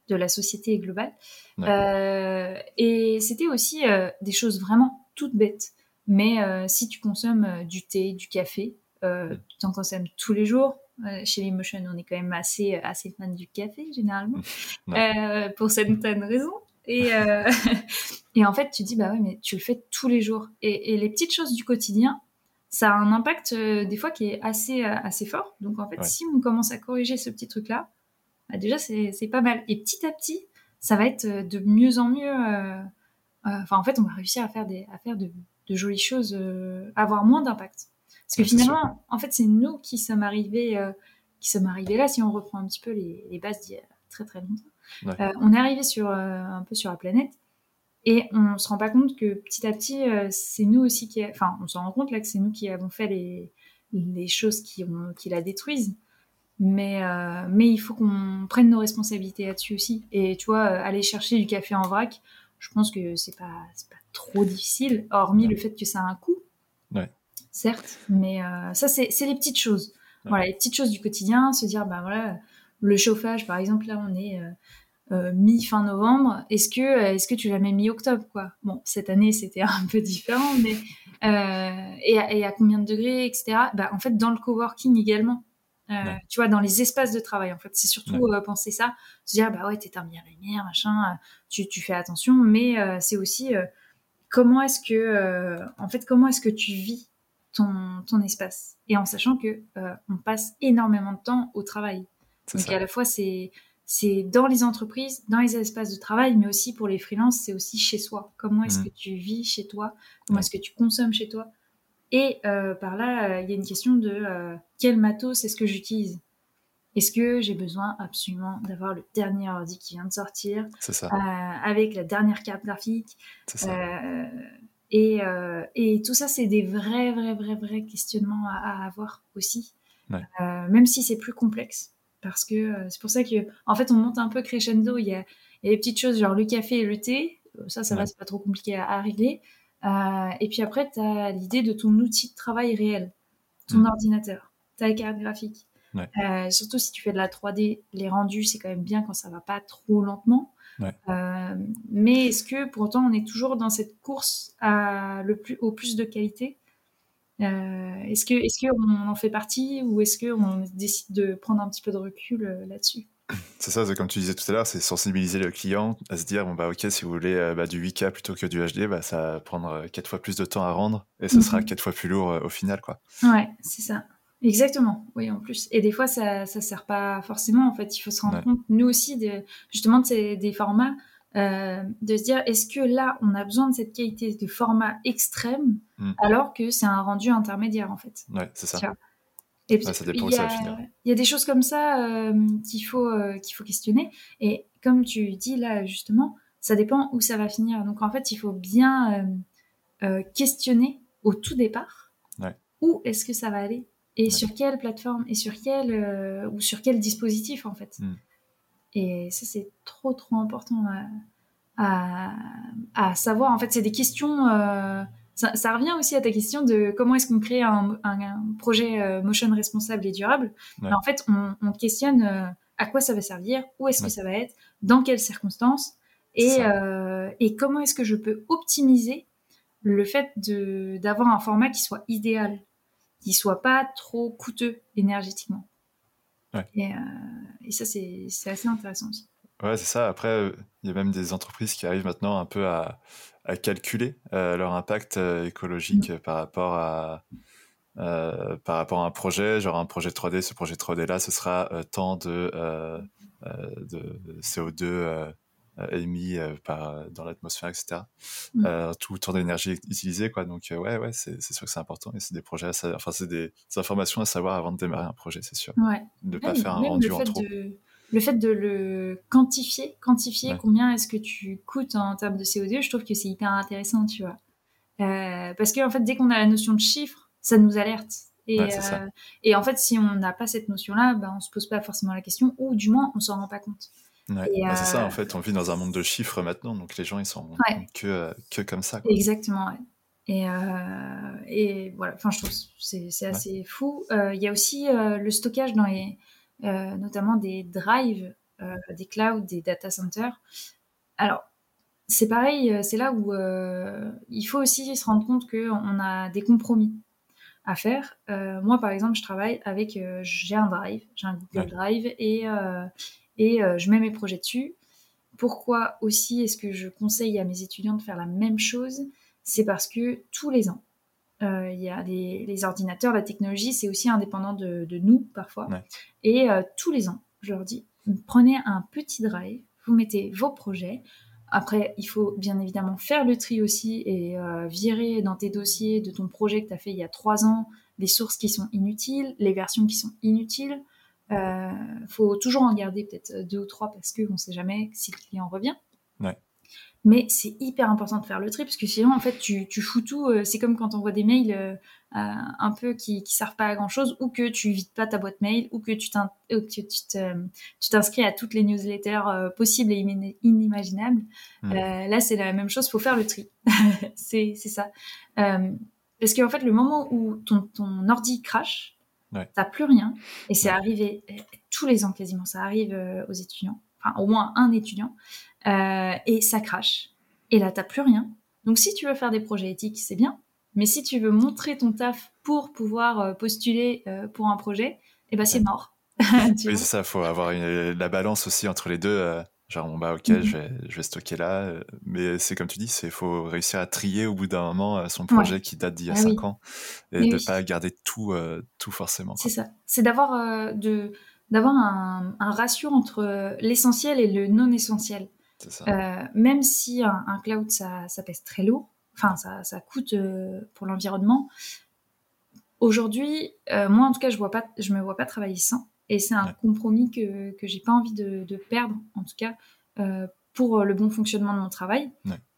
de la société globale. Euh, et c'était aussi des choses vraiment toutes bêtes. Mais si tu consommes du thé, du café, tu en consommes tous les jours, euh, chez Emotion, on est quand même assez, assez fan du café, généralement, <laughs> euh, pour certaines raisons. Et, euh, <laughs> et en fait, tu dis, bah ouais, mais tu le fais tous les jours. Et, les petites choses du quotidien, ça a un impact des fois qui est assez, assez fort. Donc en fait, si on commence à corriger ce petit truc-là, bah, déjà, c'est pas mal. Et petit à petit, ça va être de mieux en mieux. Enfin, en fait, on va réussir à faire, des, à faire de, de jolies choses, avoir moins d'impact. Parce que finalement, en fait, c'est nous qui sommes arrivés, euh, qui sommes arrivés là. Si on reprend un petit peu les, bases d'il y a très très longtemps, euh, on est arrivé sur euh, un peu sur la planète et on se rend pas compte que petit à petit, c'est nous aussi qui, enfin, on se rend compte là que c'est nous qui avons fait les, les choses qui, ont, qui la détruisent. Mais, mais il faut qu'on prenne nos responsabilités là-dessus aussi. Et tu vois, aller chercher du café en vrac, je pense que c'est pas, pas trop difficile, hormis le fait que ça a un coût. Ouais certes, mais euh, ça, c'est les petites choses. Voilà, les petites choses du quotidien, se dire, bah voilà, le chauffage, par exemple, là, on est euh, euh, mi-fin novembre. Est-ce que, est-ce que tu l'as même mi-octobre, quoi? Bon, cette année, c'était <laughs> un peu différent, mais et à, combien de degrés, etc. Bah, en fait, dans le coworking également. Tu vois, dans les espaces de travail, en fait, c'est surtout penser ça, se dire, bah ouais, t'éteins bien la lumière, machin, tu, tu fais attention, mais c'est aussi comment est-ce que, en fait, comment est-ce que tu vis ton, ton espace? Et en sachant que euh, on passe énormément de temps au travail. Donc à la fois c'est c'est dans les entreprises, dans les espaces de travail, mais aussi pour les freelances, c'est aussi chez soi. Comment est-ce mmh. que tu vis chez toi? Comment est-ce que tu consommes chez toi? Et euh, par là, il y a une question de euh, quel matos est-ce que j'utilise? Est-ce que j'ai besoin absolument d'avoir le dernier ordi qui vient de sortir, ça. avec la dernière carte graphique et, euh, et tout ça, c'est des vrais, vrais, vrais, vrais questionnements à, avoir aussi, euh, même si c'est plus complexe. Parce que euh, c'est pour ça que, en fait, on monte un peu crescendo. Il y a, il y a des petites choses genre le café et le thé. Ça, ça va, c'est pas trop compliqué à, régler. et puis après, tu as l'idée de ton outil de travail réel, ton mm. ordinateur, ta carte graphique. surtout si tu fais de la 3D, les rendus, c'est quand même bien quand ça va pas trop lentement. Euh, mais est-ce que pour autant on est toujours dans cette course à le plus, au plus de qualité? euh, Est-ce que est-ce qu'on en fait partie ou est-ce qu'on décide de prendre un petit peu de recul euh, là-dessus? C'est ça, comme tu disais tout à l'heure, c'est sensibiliser le client à se dire bon bah ok si vous voulez bah, du 8K plutôt que du HD, bah, ça va prendre quatre fois plus de temps à rendre et ça sera mhm. quatre fois plus lourd au final quoi. Ouais, c'est ça. Exactement, oui, en plus. Et des fois, ça ça sert pas forcément. En fait, il faut se rendre compte, nous aussi, de, justement, de ces, des formats, euh, de se dire, est-ce que là, on a besoin de cette qualité de format extrême, hmm. alors que c'est un rendu intermédiaire, en fait? Ouais, c'est ça. Et puis, ça dépend il y, a, il y a des choses comme ça euh, qu'il faut, euh, qu'il faut questionner. Et comme tu dis là, justement, ça dépend où ça va finir. Donc, en fait, il faut bien questionner au tout départ où est-ce que ça va aller et sur quelle plateforme et sur quel ou sur quel dispositif en fait. Hmm. Et ça c'est trop trop important à, à, savoir. En fait, c'est des questions. Euh, ça, revient aussi à ta question de comment est-ce qu'on crée un, un, projet euh, motion responsable et durable. en fait, on, on questionne à quoi ça va servir, où est-ce que ça va être, dans quelles circonstances, et, et comment est-ce que je peux optimiser le fait d'avoir un format qui soit idéal qui soit pas trop coûteux énergétiquement. Et, euh, et, ça, c'est assez intéressant aussi. Ouais, c'est ça. Après, il y a même des entreprises qui arrivent maintenant un peu à, à calculer euh, leur impact euh, écologique par rapport à par rapport à un projet, genre un projet 3D. Ce projet 3D là, ce sera tant de, de CO2 émis par, dans l'atmosphère, etc. Mmh. tout temps d'énergie utilisé, quoi. Donc, ouais, ouais, c'est sûr que c'est important et c'est des projets, enfin, c'est des, informations à savoir avant de démarrer un projet, c'est sûr. Ouais. De ne pas faire un rendu en trop. Le fait de le quantifier, quantifier combien est-ce que tu coûtes en termes de CO2, je trouve que c'est hyper intéressant, tu vois. parce que, en fait, dès qu'on a la notion de chiffre, ça nous alerte. Et, euh, et en fait, si on n'a pas cette notion-là, bah, on se pose pas forcément la question, ou du moins, on s'en rend pas compte. Bah, c'est ça, en euh, fait, on vit dans un monde de chiffres maintenant, donc les gens, ils rendent compte que, euh, que comme ça. Exactement, Et, et, voilà, enfin, je trouve c'est c'est assez fou. Il y a aussi le stockage dans les, notamment des drives, des clouds, des data centers. Alors, c'est pareil, c'est là où il faut aussi se rendre compte qu'on a des compromis à faire. Euh, moi, par exemple, je travaille avec, euh, j'ai un drive, j'ai un Google Drive et, euh, et je mets mes projets dessus. Pourquoi aussi est-ce que je conseille à mes étudiants de faire la même chose? C'est parce que tous les ans, il y a les, ordinateurs, la technologie, c'est aussi indépendant de, nous parfois. Et tous les ans, je leur dis, prenez un petit drive, vous mettez vos projets, après, il faut bien évidemment faire le tri aussi et euh, virer dans tes dossiers de ton projet que tu as fait il y a trois ans les sources qui sont inutiles, les versions qui sont inutiles. Il euh, faut toujours en garder peut-être deux ou trois parce qu'on ne sait jamais si le client revient. Ouais. Mais c'est hyper important de faire le tri parce que sinon, en fait, tu, tu fous tout. Euh, c'est comme quand on voit des mails euh, un peu qui, qui servent pas à grand chose ou que tu vides pas ta boîte mail ou que tu t'inscris à toutes les newsletters euh, possibles et inimaginables. Hmm. là, c'est la même chose. Faut faire le tri. <laughs> c'est ça. parce qu'en fait, le moment où ton, ton ordi crash, ouais. t'as plus rien. Et c'est arrivé tous les ans quasiment. Ça arrive aux étudiants. Enfin, au moins un étudiant. Euh, et ça crache. Et là, t'as plus rien. Donc, si tu veux faire des projets éthiques, c'est bien. Mais si tu veux montrer ton taf pour pouvoir euh, postuler euh, pour un projet, eh ben, c'est mort. <laughs> oui, c'est ça. Faut avoir la balance aussi entre les deux. Genre, bon, bah, ok, mhm. je, vais, je vais stocker là. mais c'est comme tu dis, il faut réussir à trier au bout d'un moment son projet qui date d'il y a 5 ah ans et de ne pas garder tout, tout forcément. C'est ça. C'est d'avoir de d'avoir un, un, ratio entre l'essentiel et le non essentiel. Euh, même si un, cloud, ça, pèse très lourd, enfin, ça, coûte euh, pour l'environnement. Aujourd'hui, euh, moi, en tout cas, je ne me vois pas travailler sans. Et c'est un compromis que, que j'ai pas envie de, perdre, en tout cas, pour le bon fonctionnement de mon travail.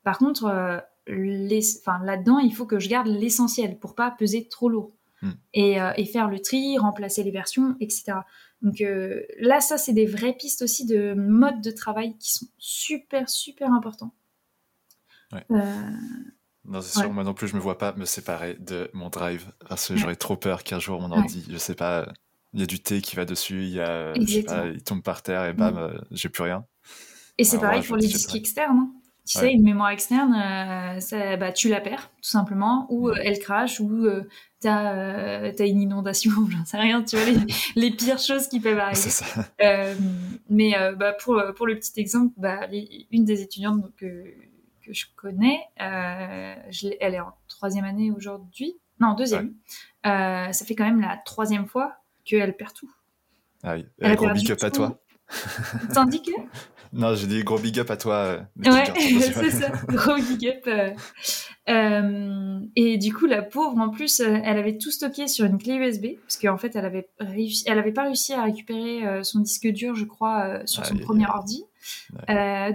Par contre, là-dedans, il faut que je garde l'essentiel pour pas peser trop lourd. Hmm. Et, et, faire le tri, remplacer les versions, etc. Donc euh, là, ça, c'est des vraies pistes aussi de mode de travail qui sont super, super importants. Ouais. Euh, non, c'est sûr, moi non plus, je me vois pas me séparer de mon drive parce que j'aurais trop peur qu'un jour mon ordi, je sais pas, il y a du thé qui va dessus, il y a, il tombe par terre et bam, euh, j'ai plus rien. Et c'est pareil pour les disques externes. Hein. Tu sais, une mémoire externe, ça, bah, tu la perds, tout simplement, ou elle crache, ou t'as euh, as une inondation, <laughs> j'en sais rien, tu vois, les, pires choses qui peuvent arriver. Ça. Euh, mais euh, bah, pour, pour le petit exemple, bah, une des étudiantes que, que je connais, elle est en troisième année aujourd'hui, non, deuxième. ça fait quand même la troisième fois qu'elle perd tout. Ah oui, elle gros big up à toi. Tandis que <laughs> Non, j'ai dit gros big up à toi. ouais, <laughs> c'est ça, gros big up. Euh, et du coup, la pauvre, en plus, euh, elle avait tout stocké sur une clé USB, parce qu'en fait, elle avait réussi, elle avait pas réussi à récupérer euh, son disque dur, je crois, sur son premier ordi.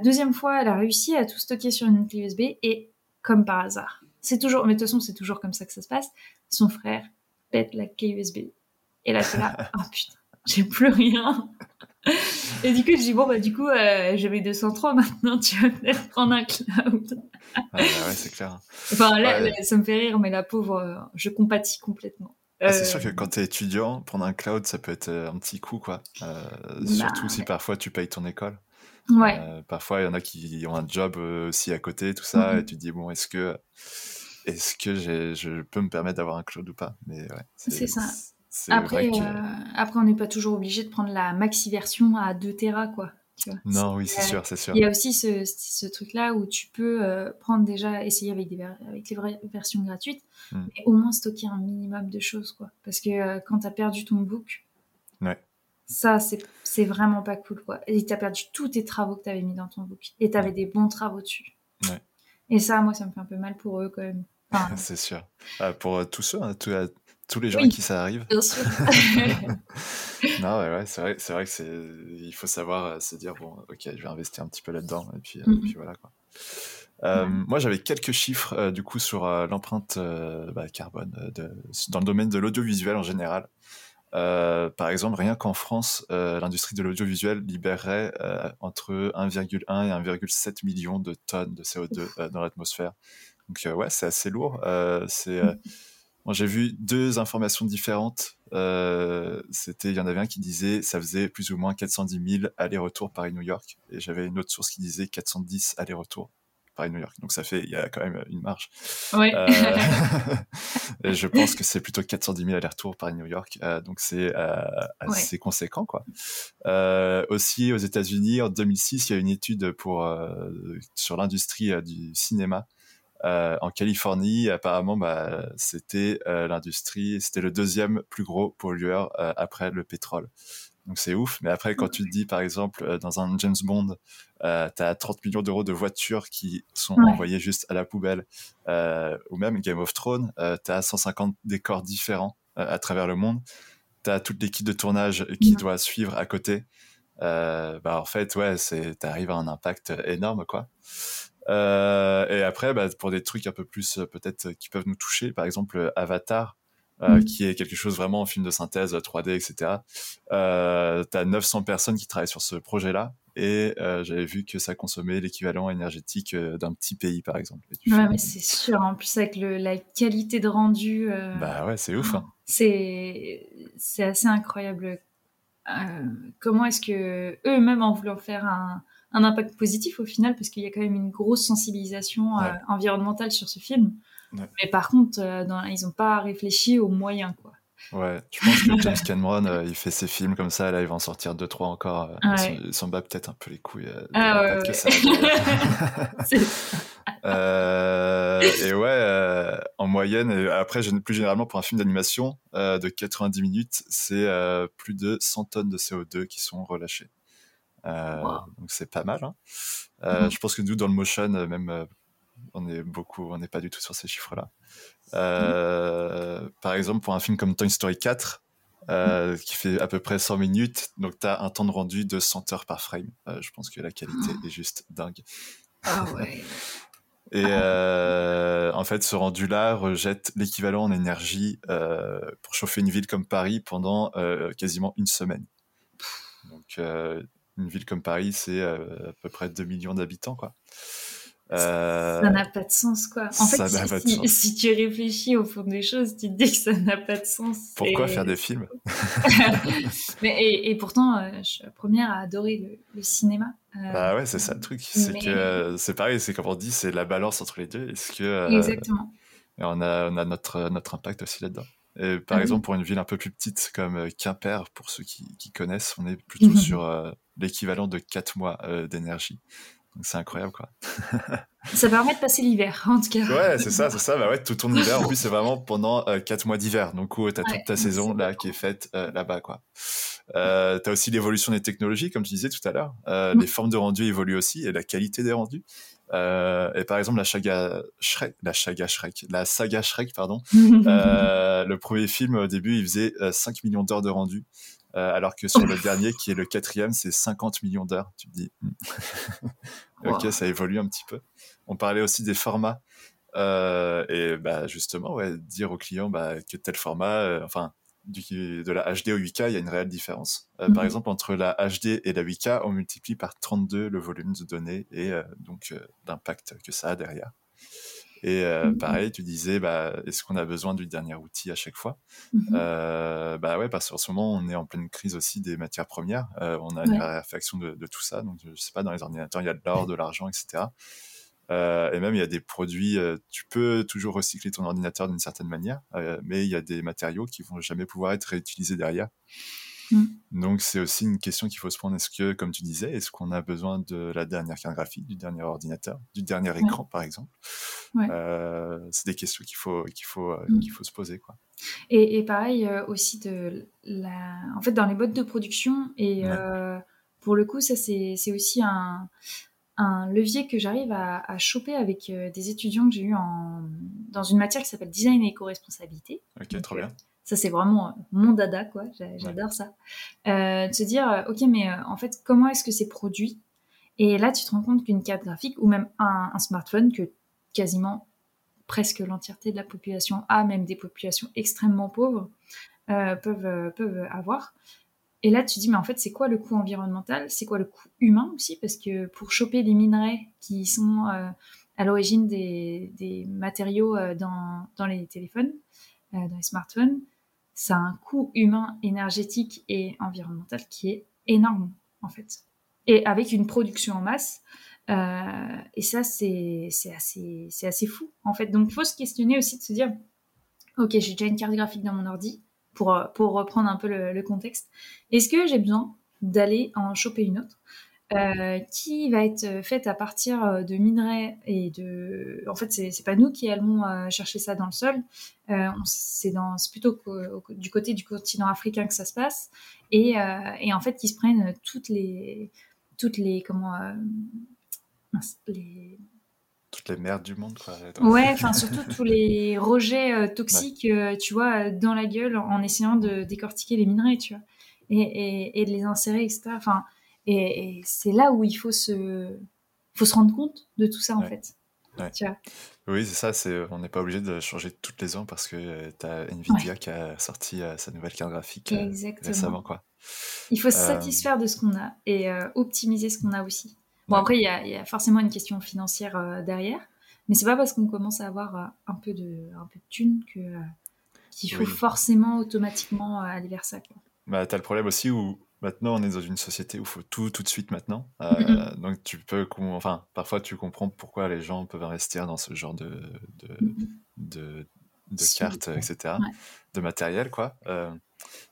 deuxième fois, elle a réussi à tout stocker sur une clé USB, et comme par hasard, c'est toujours, mais de toute façon, c'est toujours comme ça que ça se passe. Son frère pète la clé USB, et là, c'est là, oh putain, j'ai plus rien. Et du coup, je dis, bon, bah, du coup, euh, j'avais 203 maintenant, tu vas peut-être prendre un cloud. ouais, c'est clair. Enfin, là, ça me fait rire, mais la pauvre, euh, je compatis complètement. Ah, c'est sûr que euh, quand tu es étudiant, prendre un cloud, ça peut être un petit coup, quoi. Bah, surtout si parfois tu payes ton école. Ouais. parfois, il y en a qui ont un job aussi à côté, tout ça, mm-hmm. et tu te dis, bon, est-ce que, est-ce que je peux me permettre d'avoir un cloud ou pas? Mais ouais. C'est ça. Après, euh, après, on n'est pas toujours obligé de prendre la maxi version à 2 Tera, quoi. non, oui, c'est sûr, c'est sûr. Il y a aussi ce, ce truc-là où tu peux euh, prendre déjà, essayer avec, des avec les vraies versions gratuites, hmm. mais au moins stocker un minimum de choses, quoi. Parce que euh, quand tu as perdu ton book, ouais. Ça, c'est vraiment pas cool, quoi. Et t'as perdu tous tes travaux que t'avais mis dans ton book. Et t'avais des bons travaux dessus. Ouais. Et ça, moi, ça me fait un peu mal pour eux, quand même. <laughs> c'est sûr. Ah, pour euh, tous ceux, hein, tous les gens à qui ça arrive. Bien sûr. <laughs> <laughs> non, ouais, ouais c'est vrai, vrai que c'est, il faut savoir euh, se dire bon, ok, je vais investir un petit peu là-dedans, et puis, mm-hmm. puis voilà quoi. Euh, moi, j'avais quelques chiffres euh, du coup sur euh, l'empreinte bah, carbone de, dans le domaine de l'audiovisuel en général. par exemple, rien qu'en France, l'industrie de l'audiovisuel libérerait entre 1,1 et 1,7 millions de tonnes de CO2 dans l'atmosphère. Donc ouais, c'est assez lourd. c'est j'ai vu deux informations différentes. c'était, il y en avait un qui disait ça faisait plus ou moins 410 000 allers-retours Paris-New York, et j'avais une autre source qui disait 410 allers-retours. Paris-New York. Donc ça fait, il y a quand même une marge. Oui. Euh, <laughs> et je pense que c'est plutôt 410 000 allers-retours Paris-New York. Euh, donc c'est euh, assez conséquent, quoi. aussi aux États-Unis, en 2006, il y a une étude pour sur l'industrie du cinéma. En Californie, apparemment, bah, c'était l'industrie, c'était le deuxième plus gros pollueur après le pétrole. Donc c'est ouf. Mais après, quand tu te dis, par exemple, dans un James Bond, euh, tu as 30 millions d'euros de voitures qui sont envoyées juste à la poubelle, euh, ou même Game of Thrones, euh, tu as 150 décors différents euh, à travers le monde, tu as toute l'équipe de tournage qui doit suivre à côté. bah en fait, ouais, tu arrives à un impact énorme, quoi. Et après, bah, pour des trucs un peu plus peut-être qui peuvent nous toucher, par exemple Avatar, euh, mm. qui est quelque chose vraiment en film de synthèse 3D, etc. Euh, tu as 900 personnes qui travaillent sur ce projet-là et euh, j'avais vu que ça consommait l'équivalent énergétique euh, d'un petit pays, par exemple. Ouais, mais c'est sûr, en plus avec le, la qualité de rendu. Euh, bah ouais, c'est ouf. Hein. C'est assez incroyable. comment est-ce que eux-mêmes en voulant faire un, un, impact positif au final, parce qu'il y a quand même une grosse sensibilisation environnementale sur ce film. Mais par contre, dans, ils n'ont pas réfléchi aux moyens, quoi. Ouais, je pense que James <laughs> Cameron, euh, il fait ses films comme ça, là, il va en sortir deux, trois encore. Euh, il s'en bat peut-être un peu les couilles. Euh, ah ouais, ouais. Ça, <laughs> et ouais, en moyenne, et après, plus généralement, pour un film d'animation de 90 minutes, c'est plus de 100 tonnes de CO2 qui sont relâchées. Donc c'est pas mal. Hein. Mm-hmm. Je pense que nous, dans le motion, même on est beaucoup, on n'est pas du tout sur ces chiffres-là. Euh, par exemple, pour un film comme Toy Story 4, euh, qui fait à peu près 100 minutes, donc tu as un temps de rendu de 100 heures par frame. Euh, je pense que la qualité <gasps> est juste dingue. Ah <laughs> ouais. Et en fait, ce rendu-là rejette l'équivalent en énergie pour chauffer une ville comme Paris pendant quasiment une semaine. Donc, une ville comme Paris, c'est à peu près 2 millions d'habitants, quoi. Euh, ça n'a pas de sens, quoi. En fait, si, tu réfléchis au fond des choses, tu te dis que ça n'a pas de sens. Pourquoi faire des films? <laughs> Mais, et, pourtant, euh, je suis la première à adorer le, cinéma. Euh, bah ouais, c'est ça le truc. C'est que c'est pareil, c'est comme on dit, c'est la balance entre les deux. Est-ce que exactement. Et on a, on a notre notre impact aussi là-dedans. Et par exemple, pour une ville un peu plus petite comme Quimper, pour ceux qui, qui connaissent, on est plutôt sur l'équivalent de 4 mois d'énergie c'est incroyable, quoi. <laughs> ça permet de passer l'hiver, en tout cas. Ouais, c'est ça, c'est ça. Bah ouais, tout ton <laughs> hiver, en plus, c'est vraiment pendant euh, 4 mois d'hiver. Donc, tu as toute ta saison là qui est faite euh, là-bas, quoi. Euh, tu as aussi l'évolution des technologies, comme tu disais tout à l'heure. Euh, Les formes de rendu évoluent aussi et la qualité des rendus. Euh, et par exemple, la saga Shrek, la saga Shrek, la saga Shrek, pardon. <laughs> le premier film, au début, il faisait 5 millions d'heures de rendu. Euh, alors que sur le dernier, qui est le quatrième, c'est 50 millions d'heures. Tu te dis, hmm. <laughs> ok, ça évolue un petit peu. On parlait aussi des formats. Euh, et bah, justement, ouais, dire aux clients bah, que tel format, euh, enfin, du, de la HD au 8K, il y a une réelle différence. Par mhm. exemple, entre la HD et la 8K, on multiplie par 32 le volume de données et donc l'impact que ça a derrière. Et euh, mmh pareil, tu disais, bah, est-ce qu'on a besoin du dernier outil à chaque fois? Mmh euh, Bah ouais, parce qu'en ce moment, on est en pleine crise aussi des matières premières. Euh, on a une réaction de, de, tout ça. Donc, je sais pas, dans les ordinateurs, il y a de l'or, de l'argent, etc. Euh, et même, il y a des produits, euh, tu peux toujours recycler ton ordinateur d'une certaine manière, mais il y a des matériaux qui vont jamais pouvoir être réutilisés derrière. Mm. Donc c'est aussi une question qu'il faut se prendre. Est-ce que, comme tu disais, est-ce qu'on a besoin de la dernière carte graphique, du dernier ordinateur, du dernier écran, par exemple? Ouais. Euh, C'est des questions qu'il faut, qu'il faut, euh, Mm. qu'il faut se poser. Quoi. Et, et pareil euh, aussi de la, en fait dans les modes de production et Ouais. euh, pour le coup ça c'est c'est aussi un un levier que j'arrive à, à choper avec des étudiants que j'ai eu en dans une matière qui s'appelle design et éco-responsabilité. Ok, Donc, trop bien. Ça c'est vraiment mon dada quoi, J'a- j'adore ça. Euh, de se dire euh, ok mais euh, en fait comment est-ce que c'est produit? Et là tu te rends compte qu'une carte graphique ou même un, un smartphone que quasiment presque l'entièreté de la population a, même des populations extrêmement pauvres, euh, peuvent, euh, peuvent avoir. Et là, tu te dis, mais en fait, c'est quoi le coût environnemental? C'est quoi le coût humain aussi? Parce que pour choper les minerais qui sont euh, à l'origine des, des matériaux euh, dans, dans les téléphones, euh, dans les smartphones, ça a un coût humain, énergétique et environnemental qui est énorme, en fait. Et avec une production en masse. Euh, et ça, c'est assez, assez fou, en fait. Donc, il faut se questionner aussi de se dire, ok, j'ai déjà une carte graphique dans mon ordi, pour, euh, pour reprendre un peu le contexte. Est-ce que j'ai besoin d'aller en choper une autre? Euh, qui va être faite à partir euh, de minerais et de. En fait, c'est pas nous qui allons euh, chercher ça dans le sol. Euh, on- c'est plutôt du côté du continent africain que ça se passe. Et, euh, et en fait, qui se prennent toutes les. Toutes les. Comment. euh, les, Toutes les merdes du monde, quoi. Ouais, enfin surtout tous les <laughs> rejets euh, toxiques, euh, tu vois, euh, dans la gueule en essayant de décortiquer les minerais, tu vois, et, et, et de les insérer, etc. Enfin, et, et c'est là où il faut se, faut se rendre compte de tout ça en Ouais. fait. Ouais. Tu vois. Oui, c'est ça. C'est, on n'est pas obligé de changer toutes les ans parce que tu as Nvidia qui a sorti euh, sa nouvelle carte graphique euh, Exactement. récemment, quoi. Il faut se Euh, satisfaire de ce qu'on a et euh, optimiser ce qu'on a aussi. Bon Ouais. après il y a, il y a forcément une question financière euh, derrière, mais c'est pas parce qu'on commence à avoir euh, un peu de, un peu de thunes que euh, qu'il faut Oui. forcément automatiquement euh, aller vers ça. Quoi. Bah, tu as le problème aussi où maintenant on est dans une société où il faut tout tout de suite maintenant. Euh, Mhm. Donc tu peux, enfin, parfois tu comprends pourquoi les gens peuvent investir dans ce genre de, de, Mhm. de, de Si. cartes, etc., Ouais. de matériel, quoi. Euh,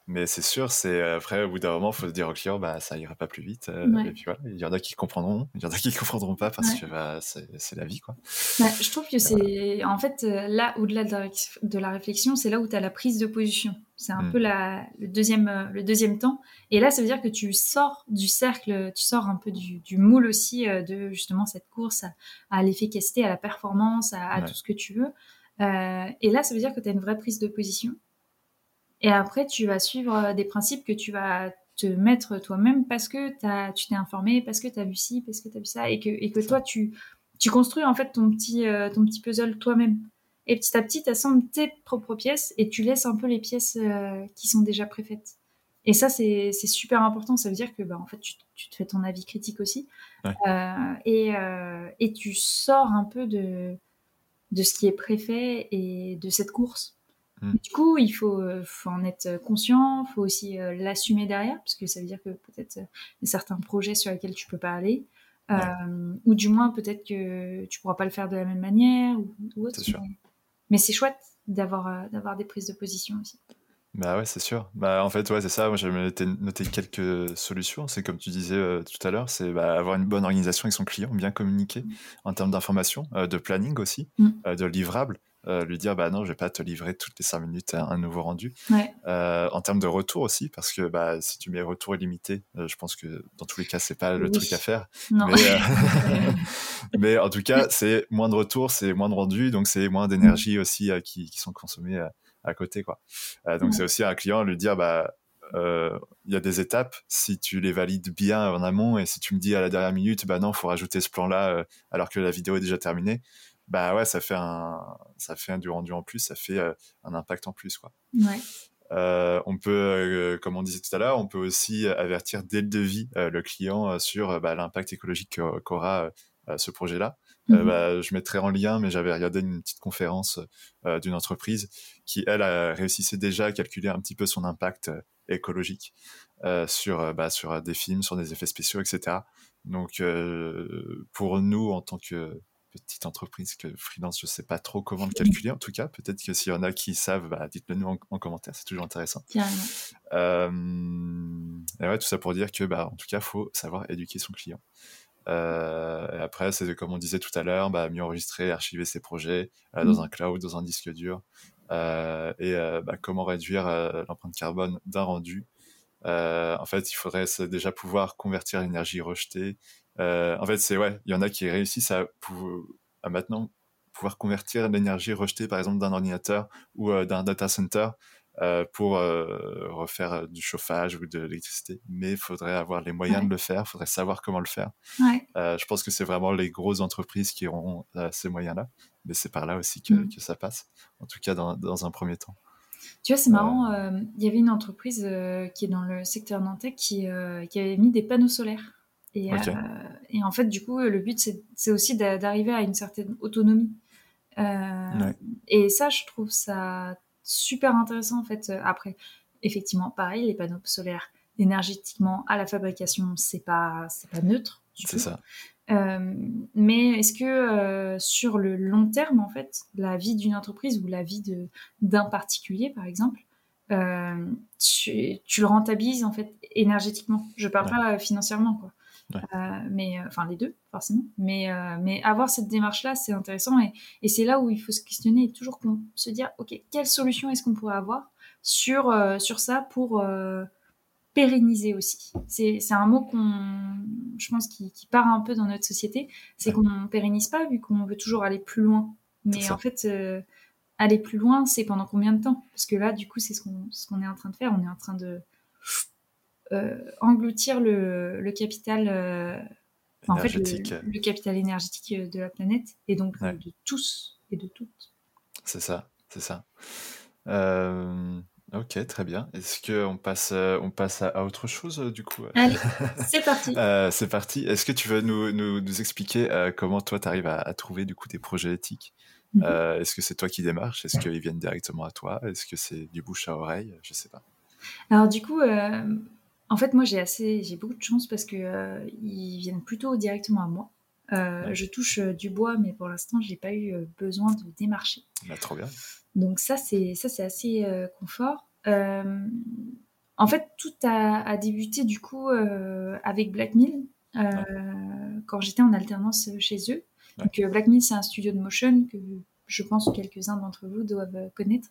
mais c'est sûr, c'est après au bout d'un moment, il faut se dire au client, bah ça ira pas plus vite. euh, Ouais. Et puis voilà, il y en a qui comprendront, il y en a qui <laughs> comprendront pas parce Ouais. que bah, c'est la vie, quoi. Bah, je trouve que c'est en fait là au-delà de la réflexion, c'est là où tu as la prise de position. C'est un Mm. peu la, le, deuxième, euh, le deuxième temps. Et là, ça veut dire que tu sors du cercle, tu sors un peu du, du moule aussi euh, de justement cette course à, à l'efficacité, à la performance, à, à Ouais. tout ce que tu veux. Euh, et là, ça veut dire que tu as une vraie prise de position. Et après, tu vas suivre des principes que tu vas te mettre toi-même parce que tu t'es informé, parce que tu as vu ci, parce que tu as vu ça, et que, et que toi, tu, tu construis en fait ton petit, euh, ton petit puzzle toi-même. Et petit à petit, tu assembles tes propres pièces et tu laisses un peu les pièces euh, qui sont déjà préfaites. Et ça, c'est super important. Ça veut dire que bah, en fait, tu, tu te fais ton avis critique aussi. Ouais. Euh, et, euh, et tu sors un peu de, de ce qui est préfet et de cette course. Mm. Du coup, il faut, faut en être conscient, il faut aussi euh, l'assumer derrière, parce que ça veut dire que peut-être il y a certains projets sur lesquels tu peux pas aller, ou du moins peut-être que tu pourras pas le faire de la même manière, ou, ou autre. Mais, mais c'est chouette d'avoir euh, d'avoir des prises de position aussi. Bah ouais, c'est sûr. Bah en fait, ouais, c'est ça. Moi, j'ai noté, noté quelques solutions. C'est comme tu disais euh, tout à l'heure, c'est bah, avoir une bonne organisation avec son client, bien communiquer en termes d'information, euh, de planning aussi, Mm. euh, de livrable. Euh, lui dire, bah non, je vais pas te livrer toutes les 5 minutes un, un nouveau rendu. Ouais. Euh, en termes de retour aussi, parce que bah, si tu mets retour illimité, euh, je pense que dans tous les cas, c'est pas le Oui. truc à faire. Non. Mais, <laughs> <laughs> mais en tout cas, c'est moins de retour, c'est moins de rendu, donc c'est moins d'énergie aussi euh, qui, qui sont consommées à côté. Quoi. Donc Ouais. c'est aussi à un client lui dire, bah, euh, il y a des étapes, si tu les valides bien en amont et si tu me dis à la dernière minute, bah non, faut rajouter ce plan-là euh, alors que la vidéo est déjà terminée, bah ouais, ça fait un, ça fait un du rendu en plus, ça fait euh, un impact en plus. Quoi. Ouais. Euh, on peut, euh, comme on disait tout à l'heure, on peut aussi avertir dès le devis euh, le client euh, sur euh, bah, l'impact écologique qu'au- qu'aura euh, ce projet-là. Euh, Mhm. bah, je mettrai en lien, mais j'avais regardé une petite conférence euh, d'une entreprise qui, elle, a réussissait déjà à calculer un petit peu son impact euh, écologique euh, sur, euh, bah, sur des films, sur des effets spéciaux, etc. Donc, euh, pour nous, en tant que petite entreprise que freelance, je sais pas trop comment le calculer. En tout cas, peut-être que s'il y en a qui savent, bah, dites-le nous en, en commentaire, c'est toujours intéressant. Carrément. et ouais, tout ça pour dire que, bah, en tout cas, faut savoir éduquer son client. et après, c'est comme on disait tout à l'heure, bah, mieux enregistrer, archiver ses projets dans mmh. un cloud, dans un disque dur. et bah, comment réduire l'empreinte carbone d'un rendu. en fait, il faudrait déjà pouvoir convertir l'énergie rejetée. En fait, c'est ouais, il y en a qui réussissent à, à maintenant pouvoir convertir l'énergie rejetée, par exemple, d'un ordinateur ou d'un data center euh, pour euh, refaire euh, du chauffage ou de l'électricité, mais il faudrait avoir les moyens de le faire, il faudrait savoir comment le faire. je pense que c'est vraiment les grosses entreprises qui auront ces moyens-là, mais c'est par là aussi que, mmh. que, ça passe, en tout cas dans, dans un premier temps. Tu vois, c'est marrant, il y avait une entreprise qui est dans le secteur nantais qui, qui avait mis des panneaux solaires. Et, et, en fait, du coup, le but, c'est aussi d'arriver à une certaine autonomie. Et ça, je trouve ça super intéressant en fait. Euh, après, effectivement, pareil, les panneaux solaires énergétiquement à la fabrication, c'est pas pas neutre. C'est ça. Euh, mais est-ce que euh, sur le long terme, en fait, la vie d'une entreprise ou la vie d'un particulier, par exemple, tu, tu, le rentabilises en fait énergétiquement. Je parle pas financièrement, quoi. Euh, mais euh, enfin les deux forcément. Mais euh, mais avoir cette démarche là, c'est intéressant et, et c'est là où il faut se questionner et toujours se dire ok quelle solution est-ce qu'on pourrait avoir sur sur ça pour pérenniser aussi? C'est, c'est un mot qu'on, je pense, qui, qui, part un peu dans notre société. C'est qu'on ne pérennise pas vu qu'on veut toujours aller plus loin. Mais en fait, aller plus loin, c'est pendant combien de temps? Parce que là, du coup, c'est ce qu'on, ce qu'on est en train de faire. On est en train de engloutir le, capital euh, en fait, le, capital énergétique euh, de la planète et donc de tous et de toutes. C'est ça, c'est ça. ok, très bien. Est-ce qu'on passe, on passe à, autre chose du coup Allez, <laughs> c'est parti. c'est parti. Est-ce que tu veux nous, nous, expliquer comment toi tu arrives à, trouver du coup des projets éthiques? Mhm. Est-ce que c'est toi qui démarches? Est-ce qu'ils viennent directement à toi? Est-ce que c'est du bouche à oreille? Je sais pas. Alors du coup, en fait, moi, j'ai assez, j'ai beaucoup de chance parce que euh, ils viennent plutôt directement à moi. Euh, je touche euh, du bois, mais pour l'instant, j'ai pas eu besoin de démarcher. Bah, trop bien. Donc ça, c'est ça, c'est assez confort. en fait, tout a, débuté du coup avec Black Mill quand j'étais en alternance chez eux. Donc Black Mill, c'est un studio de motion que je pense que quelques-uns d'entre vous doivent connaître,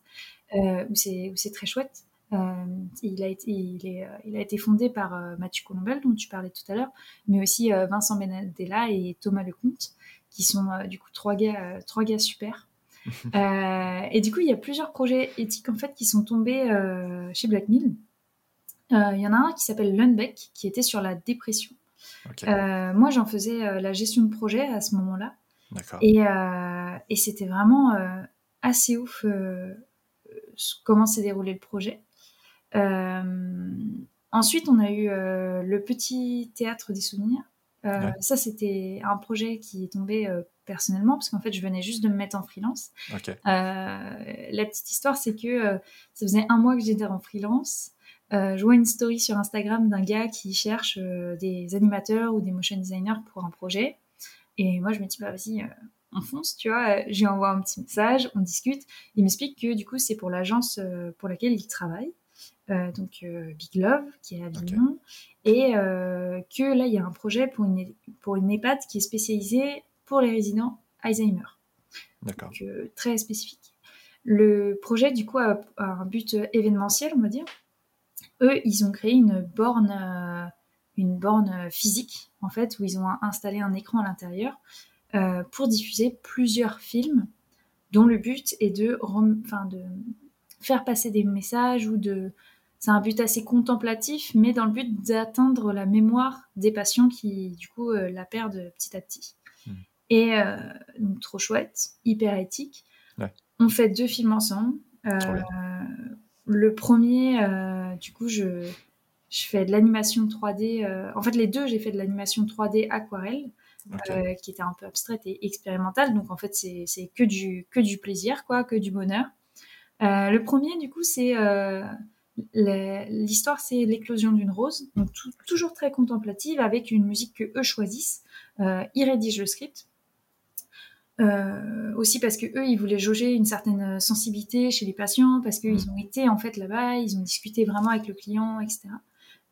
où c'est très chouette. Euh, il, a été, il, est, euh, il, a été fondé par euh, Mathieu Colombel, dont tu parlais tout à l'heure, mais aussi Vincent Benadella et Thomas Lecomte, qui sont du coup trois gars, trois gars super. <laughs> et du coup, il y a plusieurs projets éthiques en fait qui sont tombés chez Black Mill. Il y en a un qui s'appelle Lundbeck, qui était sur la dépression. moi, j'en faisais la gestion de projet à ce moment-là. Et, et c'était vraiment assez ouf comment s'est déroulé le projet. Euh, ensuite, on a eu euh, le petit théâtre des souvenirs. Euh, ça, c'était un projet qui est tombé personnellement, parce qu'en fait, je venais juste de me mettre en freelance. la petite histoire, c'est que ça faisait un mois que j'étais en freelance. je vois une story sur Instagram d'un gars qui cherche des animateurs ou des motion designers pour un projet. Et moi, je me dis, bah vas-y, on fonce, tu vois. J'ai envoie un petit message, on discute. Il m'explique que du coup, c'est pour l'agence pour laquelle il travaille. Euh, donc euh, Big Love, qui est à Avignon, et euh, que là, il y a un projet pour une, pour une EHPAD qui est spécialisée pour les résidents Alzheimer. D'accord. Donc, très spécifique. Le projet, du coup, a, un but événementiel, on va dire. Eux, ils ont créé une borne, une borne physique, en fait, où ils ont installé un écran à l'intérieur pour diffuser plusieurs films dont le but est de, enfin, de faire passer des messages ou de c'est un but assez contemplatif, mais dans le but d'atteindre la mémoire des patients qui, du coup, euh, la perdent petit à petit. Hmm. Et euh, donc, trop chouette, hyper éthique. On fait deux films ensemble. Euh, le premier, du coup, je, je fais de l'animation 3D. en fait, les deux, j'ai fait de l'animation 3D aquarelle. qui était un peu abstraite et expérimentale. Donc en fait, c'est que du, que du plaisir, quoi, que du bonheur. le premier, du coup, c'est L'histoire, c'est l'éclosion d'une rose, donc toujours très contemplative, avec une musique que eux choisissent. Euh, ils rédigent le script. aussi parce que eux, ils voulaient jauger une certaine sensibilité chez les patients, parce qu'ils mmh. ont été en fait là-bas, ils ont discuté vraiment avec le client, etc.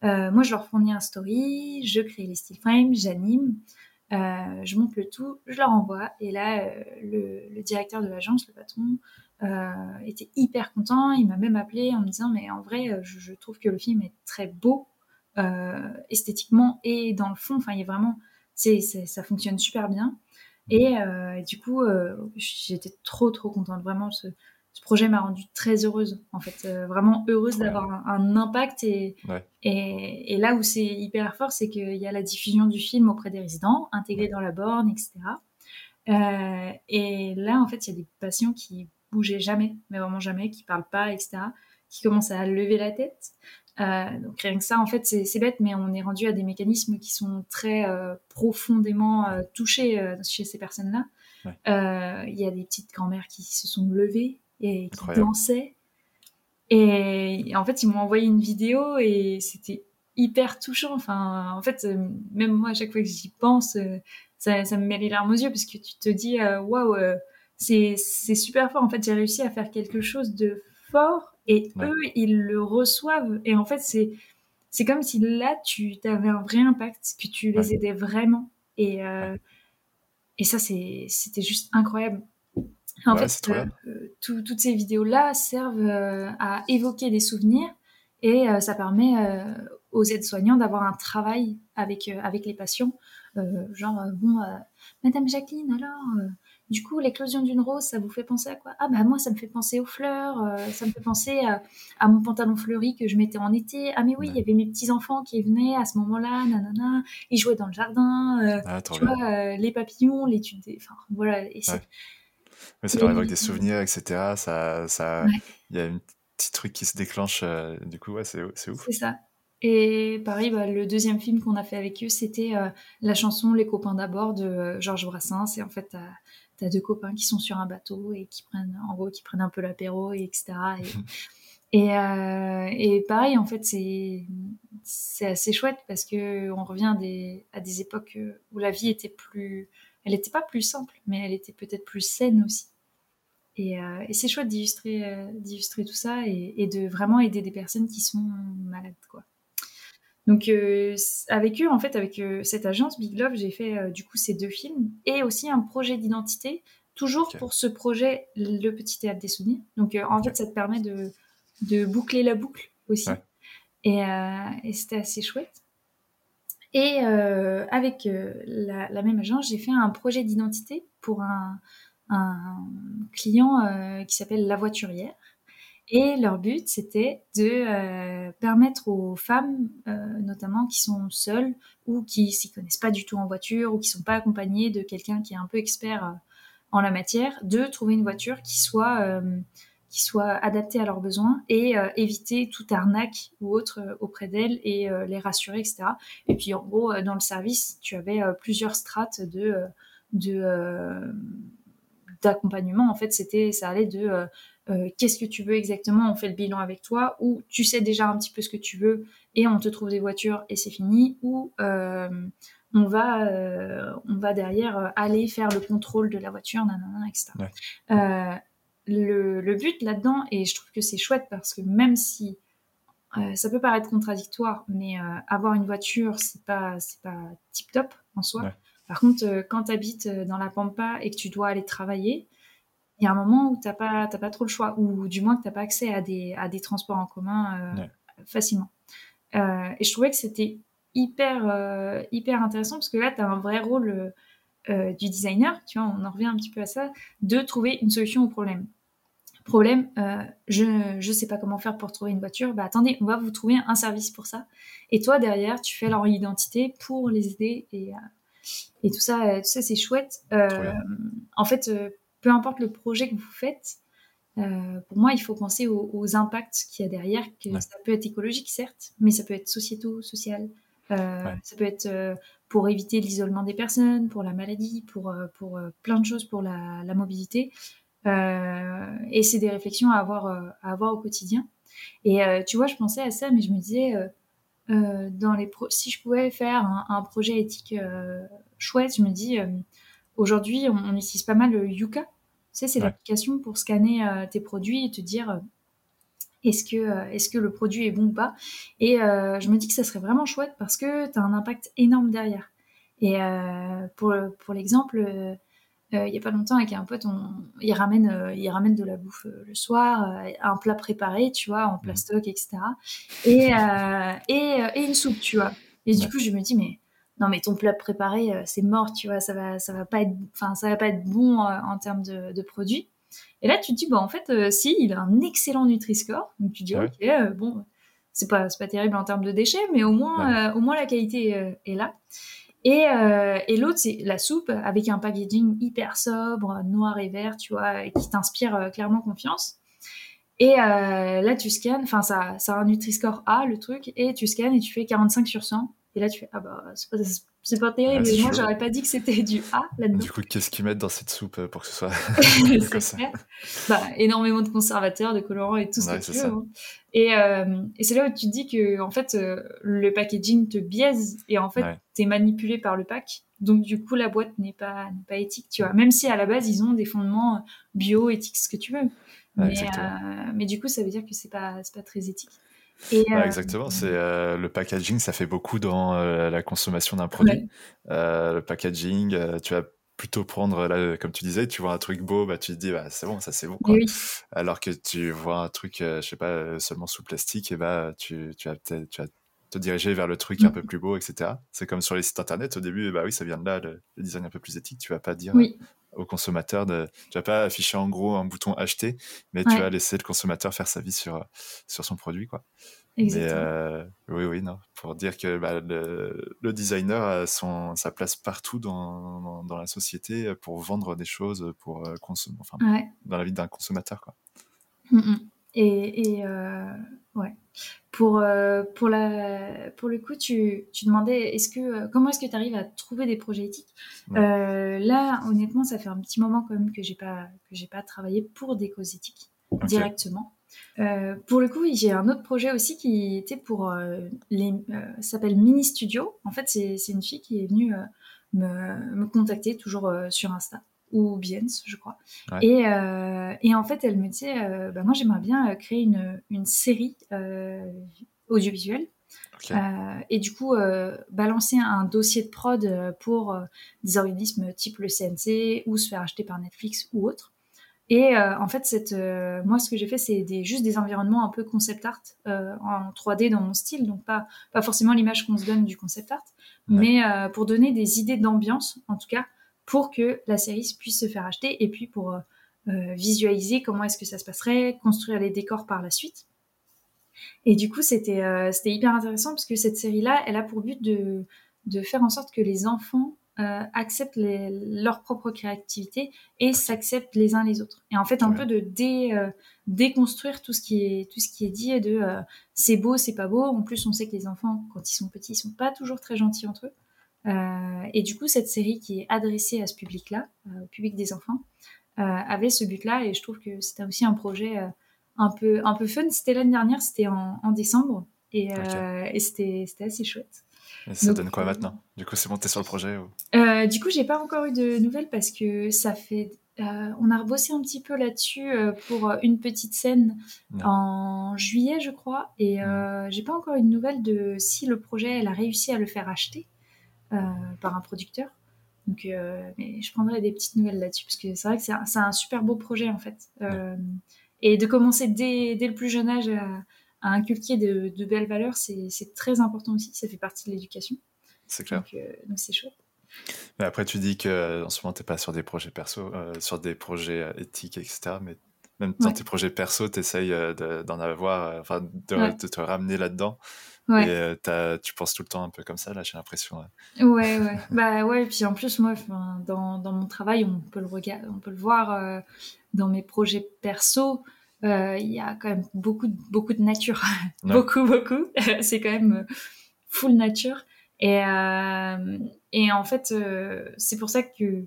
moi, je leur fournis un story, je crée les style frames, j'anime, je monte le tout, je leur envoie, et là, le, le, directeur de l'agence, le patron, était hyper content. Il m'a même appelé en me disant mais en vrai, je, je trouve que le film est très beau esthétiquement et dans le fond. Enfin, il a vraiment, c'est, ça fonctionne super bien. Et, euh, du coup, euh, j'étais trop, trop contente. Vraiment, ce, projet m'a rendue très heureuse, en fait. Euh, vraiment heureuse d'avoir un, impact. Et, et, là où c'est hyper fort, c'est qu'il y a la diffusion du film auprès des résidents, intégré dans la borne, etc. et là, en fait, il y a des patients qui bougeaient jamais, mais vraiment jamais, qui parlent pas, etc., qui commencent à lever la tête. Euh, donc rien que ça, en fait, c'est bête, mais on est rendu à des mécanismes qui sont très euh, profondément euh, touchés chez ces personnes-là. Il y a des petites grand-mères qui se sont levées et qui dansaient. Et, en fait, ils m'ont envoyé une vidéo et c'était hyper touchant. Enfin, en fait, même moi, à chaque fois que j'y pense, ça, ça, me met les larmes aux yeux parce que tu te dis, waouh, c'est super fort. En fait, j'ai réussi à faire quelque chose de fort et eux, ils le reçoivent. Et en fait, c'est, c'est comme si là, tu avais un vrai impact, que tu les aidais vraiment. Et, euh, et ça, c'était juste incroyable. En fait, euh, toutes ces vidéos-là servent euh, à évoquer des souvenirs et ça permet aux aides-soignants d'avoir un travail avec, avec les patients. genre, bon, Madame Jacqueline, alors, du coup, l'éclosion d'une rose, ça vous fait penser à quoi? Ah bah moi, ça me fait penser aux fleurs, euh, ça me fait penser à, mon pantalon fleuri que je mettais en été. Ah mais oui, il y avait mes petits enfants qui venaient à ce moment-là, nanana, ils jouaient dans le jardin. Euh, ah, tu vois, euh, les papillons, l'étude des, enfin voilà. Et Mais ça leur évoque des souvenirs, etc. Ça, ça, il y a un petit truc qui se déclenche. du coup, ouais, c'est ouf. C'est ça. Et pareil, bah, le deuxième film qu'on a fait avec eux, c'était la chanson Les copains d'abord de Georges Brassens. Et en fait, deux copains qui sont sur un bateau et qui prennent, en gros, qui prennent un peu l'apéro, et etc. <laughs> Et, euh, et, pareil, en fait, c'est c'est assez chouette parce que on revient à des, à des époques où la vie était plus, elle n'était pas plus simple, mais elle était peut-être plus saine aussi. Et, euh, et c'est chouette d'illustrer, euh, d'illustrer tout ça et, et, de vraiment aider des personnes qui sont malades, quoi. Donc euh, avec eux, en fait, avec euh, cette agence Big Love, j'ai fait euh, du coup ces deux films et aussi un projet d'identité, toujours pour ce projet Le Petit Théâtre des Souvenirs. Donc en fait, ça te permet de, de boucler la boucle aussi. Et, et c'était assez chouette. Et avec la, la, même agence, j'ai fait un projet d'identité pour un, un client qui s'appelle La Voiturière. Et leur but, c'était de euh, permettre aux femmes, euh, notamment qui sont seules ou qui s'y connaissent pas du tout en voiture ou qui sont pas accompagnées de quelqu'un qui est un peu expert euh, en la matière, de trouver une voiture qui soit qui soit adaptée à leurs besoins et éviter toute arnaque ou autre auprès d'elles et les rassurer, etc. Et puis en gros, dans le service, tu avais plusieurs strates de d'accompagnement. En fait, c'était ça allait de euh, qu'est-ce que tu veux exactement, on fait le bilan avec toi, ou tu sais déjà un petit peu ce que tu veux et on te trouve des voitures et c'est fini, ou euh, on, va, euh, on va derrière aller faire le contrôle de la voiture, nanana, etc. Le, le, but là-dedans, et je trouve que c'est chouette parce que même si ça peut paraître contradictoire, mais avoir une voiture, c'est pas, c'est pas tip top en soi. Par contre, quand tu habites dans la pampa et que tu dois aller travailler, il y a un moment où tu n'as pas, pas trop le choix, ou du moins que tu n'as pas accès à des, à des transports en commun euh, facilement. Euh, et je trouvais que c'était hyper, euh, hyper intéressant parce que là, tu as un vrai rôle du designer, tu vois, on en revient un petit peu à ça, de trouver une solution au problème. Problème, je ne sais pas comment faire pour trouver une voiture. Bah attendez, on va vous trouver un service pour ça. Et toi, derrière, tu fais leur identité pour les aider et, et tout ça, tout ça c'est chouette. en fait, peu importe le projet que vous faites, euh, pour moi, il faut penser aux, impacts qu'il y a derrière, que ça peut être écologique, certes, mais ça peut être sociétaux, social. Euh, ça peut être euh, pour éviter l'isolement des personnes, pour la maladie, pour, pour plein de choses, pour la, mobilité. et c'est des réflexions à avoir, à avoir au quotidien. Et tu vois, je pensais à ça, mais je me disais, dans les si je pouvais faire un, un projet éthique chouette, je me dis, aujourd'hui, on, utilise pas mal le Yuka. Tu sais, c'est l'application pour scanner tes produits et te dire est-ce que, est que le produit est bon ou pas. Et je me dis que ça serait vraiment chouette parce que tu as un impact énorme derrière. Et pour, pour l'exemple, il n'y a pas longtemps avec un pote, on, il, ramène, il ramène de la bouffe le soir, un plat préparé, tu vois, en mmh. plastoc, etc. Et, et, et, une soupe, tu vois. Et du coup, je me dis, mais non, mais ton plat préparé, c'est mort, tu vois, ça va, ça va pas être, enfin, ça va pas être bon en termes de, de produits. Et là, tu te dis, bon, en fait, si, il a un excellent Nutri-Score. Donc, tu dis, ok, bon, c'est pas, pas terrible en termes de déchets, mais au moins, au moins la qualité est là. Et, euh, et l'autre, c'est la soupe avec un packaging hyper sobre, noir et vert, tu vois, qui t'inspire euh, clairement confiance. Et euh, là, tu scannes, enfin, ça, ça a un Nutri-Score A, le truc, et tu scannes et tu fais 45 sur 100. Et là, tu fais, ah bah, c'est pas, c'est pas terrible, mais moi, j'aurais pas dit que c'était du A là-dedans. Du coup, qu'est-ce qu'ils mettent dans cette soupe euh, pour que ce soit. <laughs> <laughs> c'est bah, énormément de conservateurs, de colorants et tout ce que tu veux. Hein. Et, euh, et c'est là où tu te dis que, en fait, euh, le packaging te biaise et en fait, tu es manipulé par le pack. Donc, du coup, la boîte n'est pas, pas éthique, tu vois. Même si à la base, ils ont des fondements bio, éthiques, ce que tu veux. mais, mais, du coup, ça veut dire que c'est pas, pas très éthique. Euh, exactement, c'est euh, le packaging, ça fait beaucoup dans euh, la consommation d'un produit. le packaging, tu vas plutôt prendre, là, comme tu disais, tu vois un truc beau, bah, tu te dis, bah, c'est bon, ça c'est bon. Quoi. Alors que tu vois un truc, je sais pas, seulement sous plastique, et bah, tu, tu vas peut-être tu vas te diriger vers le truc un peu mmh. plus beau, etc. C'est comme sur les sites internet, au début, bah oui, ça vient de là, le, design un peu plus éthique. Tu vas pas dire au consommateur de, tu vas pas afficher en gros un bouton acheter, mais tu vas laisser le consommateur faire sa vie sur, sur son produit, quoi. Exactement. Euh, oui, oui, non. Pour dire que bah, le, designer a son, sa place partout dans, dans, la société pour vendre des choses, pour euh, consommer, enfin, dans la vie d'un consommateur, quoi. Et, et euh, ouais. Pour, pour, la, pour le coup, tu, tu demandais est-ce que, comment est-ce que tu arrives à trouver des projets éthiques? Là, honnêtement, ça fait un petit moment quand même que j'ai pas, que j'ai pas travaillé pour des causes éthiques directement. Euh, pour le coup, j'ai un autre projet aussi qui était pour euh, les, euh, s'appelle Mini Studio. En fait, c'est, une fille qui est venue me, me, contacter toujours sur Insta ou Biens, je crois. Et, et, en fait, elle me disait, bah, moi j'aimerais bien créer une, une série audiovisuelle. et du coup, balancer un dossier de prod pour des organismes type le CNC ou se faire acheter par Netflix ou autre. Et euh, en fait, cette, euh, moi, ce que j'ai fait, c'est des, juste des environnements un peu concept art euh, en 3D dans mon style, donc pas, pas forcément l'image qu'on se donne du concept art, mais pour donner des idées d'ambiance, en tout cas, pour que la série puisse se faire acheter et puis pour visualiser comment est-ce que ça se passerait, construire les décors par la suite. Et du coup, c'était c'était hyper intéressant parce que cette série-là, elle a pour but de, de faire en sorte que les enfants euh, acceptent leur propre créativité et s'acceptent les uns les autres. Et en fait, un peu de euh, déconstruire tout ce qui est tout ce qui est dit et de euh, c'est beau, c'est pas beau. En plus, on sait que les enfants, quand ils sont petits, ils sont pas toujours très gentils entre eux. Et du coup, cette série qui est adressée à ce public-là, au public des enfants, avait ce but-là. Et je trouve que c'était aussi un projet un peu un peu fun. C'était l'année dernière, c'était en, décembre, et, et c'était assez chouette. Et ça donne quoi maintenant? Du coup, c'est monté sur le projet euh, Du coup, j'ai pas encore eu de nouvelles parce que ça fait. Euh, on a rebossé un petit peu là-dessus euh, pour une petite scène en juillet, je crois, et j'ai pas encore eu de nouvelles de si le projet elle a réussi à le faire acheter par un producteur. Donc, mais je prendrai des petites nouvelles là-dessus parce que c'est vrai que c'est un, super beau projet en fait. Et de commencer dès, dès, le plus jeune âge à, à inculquer de, belles valeurs, c'est très important aussi. Ça fait partie de l'éducation. C'est clair. Donc, euh, c'est chouette. Mais après, tu dis que en ce moment, tu n'es pas sur des projets perso, euh, sur des projets euh, éthiques, etc. Mais même dans tes projets perso, tu essayes d'en avoir, enfin, de, te ramener là-dedans. Et tu penses tout le temps un peu comme ça, là, j'ai l'impression. Ouais, ouais. <laughs> bah ouais, et puis en plus, moi, dans, dans, mon travail, on peut le, regarder, on peut le voir dans mes projets perso. Euh, il y a quand même beaucoup, beaucoup de nature. <laughs> beaucoup, beaucoup. <laughs> c'est quand même euh, full nature. Et, euh, et en fait, c'est pour ça que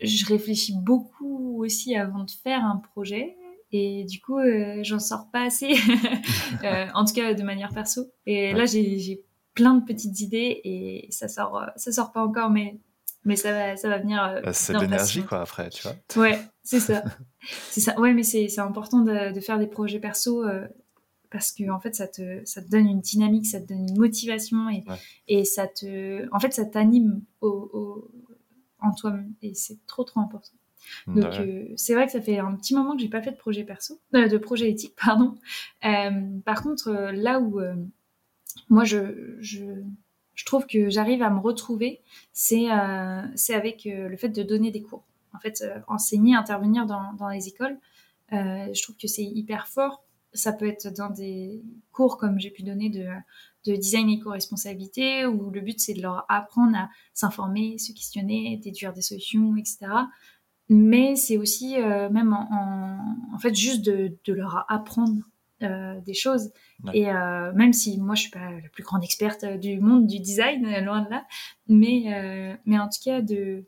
je réfléchis beaucoup aussi avant de faire un projet. Et du coup, j'en sors pas assez, <laughs> en tout cas de manière perso. Et là, j'ai plein de petites idées et ça sort, ça sort pas encore, mais mais ça va, ça va venir. Bah, c'est de l'énergie, quoi, après, tu vois. Ouais, c'est ça. <laughs> c'est ça. Ouais, mais c'est important de, de, faire des projets perso parce que en fait ça te, ça te donne une dynamique, ça te donne une motivation et, et ça te en fait ça t'anime au, en toi-même et c'est trop trop important. Donc euh, c'est vrai que ça fait un petit moment que j'ai pas fait de projet perso, euh, de projet éthique <laughs> pardon. Euh, par contre là où moi je, je, je trouve que j'arrive à me retrouver, c'est c'est avec le fait de donner des cours. En fait enseigner, intervenir dans, dans les écoles, je trouve que c'est hyper fort ça peut être dans des cours comme j'ai pu donner de, de design éco-responsabilité, où le but c'est de leur apprendre à s'informer, se questionner, déduire des solutions, etc. Mais c'est aussi euh, même en, en, fait juste de, de leur apprendre euh, des choses. Et euh, même si moi je suis pas la plus grande experte du monde du design, loin de là, mais, mais en tout cas de,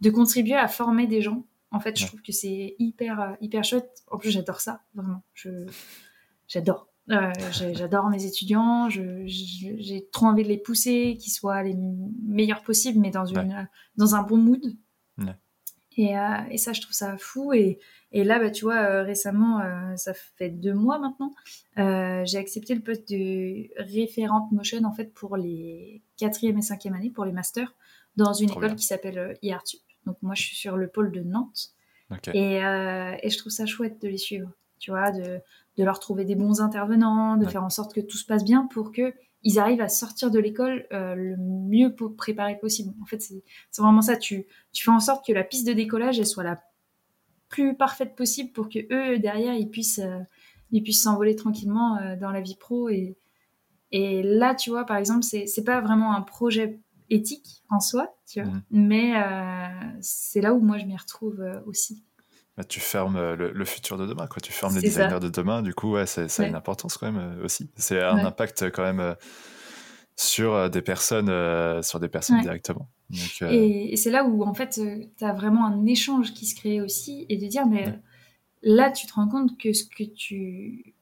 de contribuer à former des gens en fait, je trouve que c'est hyper, euh, hyper chouette. En plus, j'adore ça, vraiment. j'adore. Euh, j'adore mes étudiants. j'ai trop envie de les pousser, qu'ils soient les meilleurs possibles, mais dans, une, dans un bon mood. Et, euh, et, ça, je trouve ça fou. Et, et là, bah, tu vois, récemment, ça fait deux mois maintenant, j'ai accepté le poste de référente motion en fait pour les quatrième et cinquième années, pour les masters, dans une école qui s'appelle IARTUP. Donc moi, je suis sur le pôle de Nantes. Et, euh, et, je trouve ça chouette de les suivre, tu vois, de, de leur trouver des bons intervenants, de faire en sorte que tout se passe bien pour que ils arrivent à sortir de l'école euh, le mieux préparé possible. En fait, c'est vraiment ça. Tu, tu fais en sorte que la piste de décollage elle soit la plus parfaite possible pour que eux derrière ils puissent euh, ils puissent s'envoler tranquillement dans la vie pro et et là tu vois par exemple c'est c'est pas vraiment un projet éthique en soi, tu vois. Mhm. Mais euh, c'est là où moi je m'y retrouve euh, aussi. Bah, tu fermes euh, le, futur de demain, quoi. Tu fermes les designers de demain. Du coup, ouais, ça, a une importance quand même aussi. C'est un impact quand même sur des personnes, sur des personnes directement. Et, c'est là où en fait, tu as vraiment un échange qui se crée aussi et de dire, mais là, tu te rends compte que ce que tu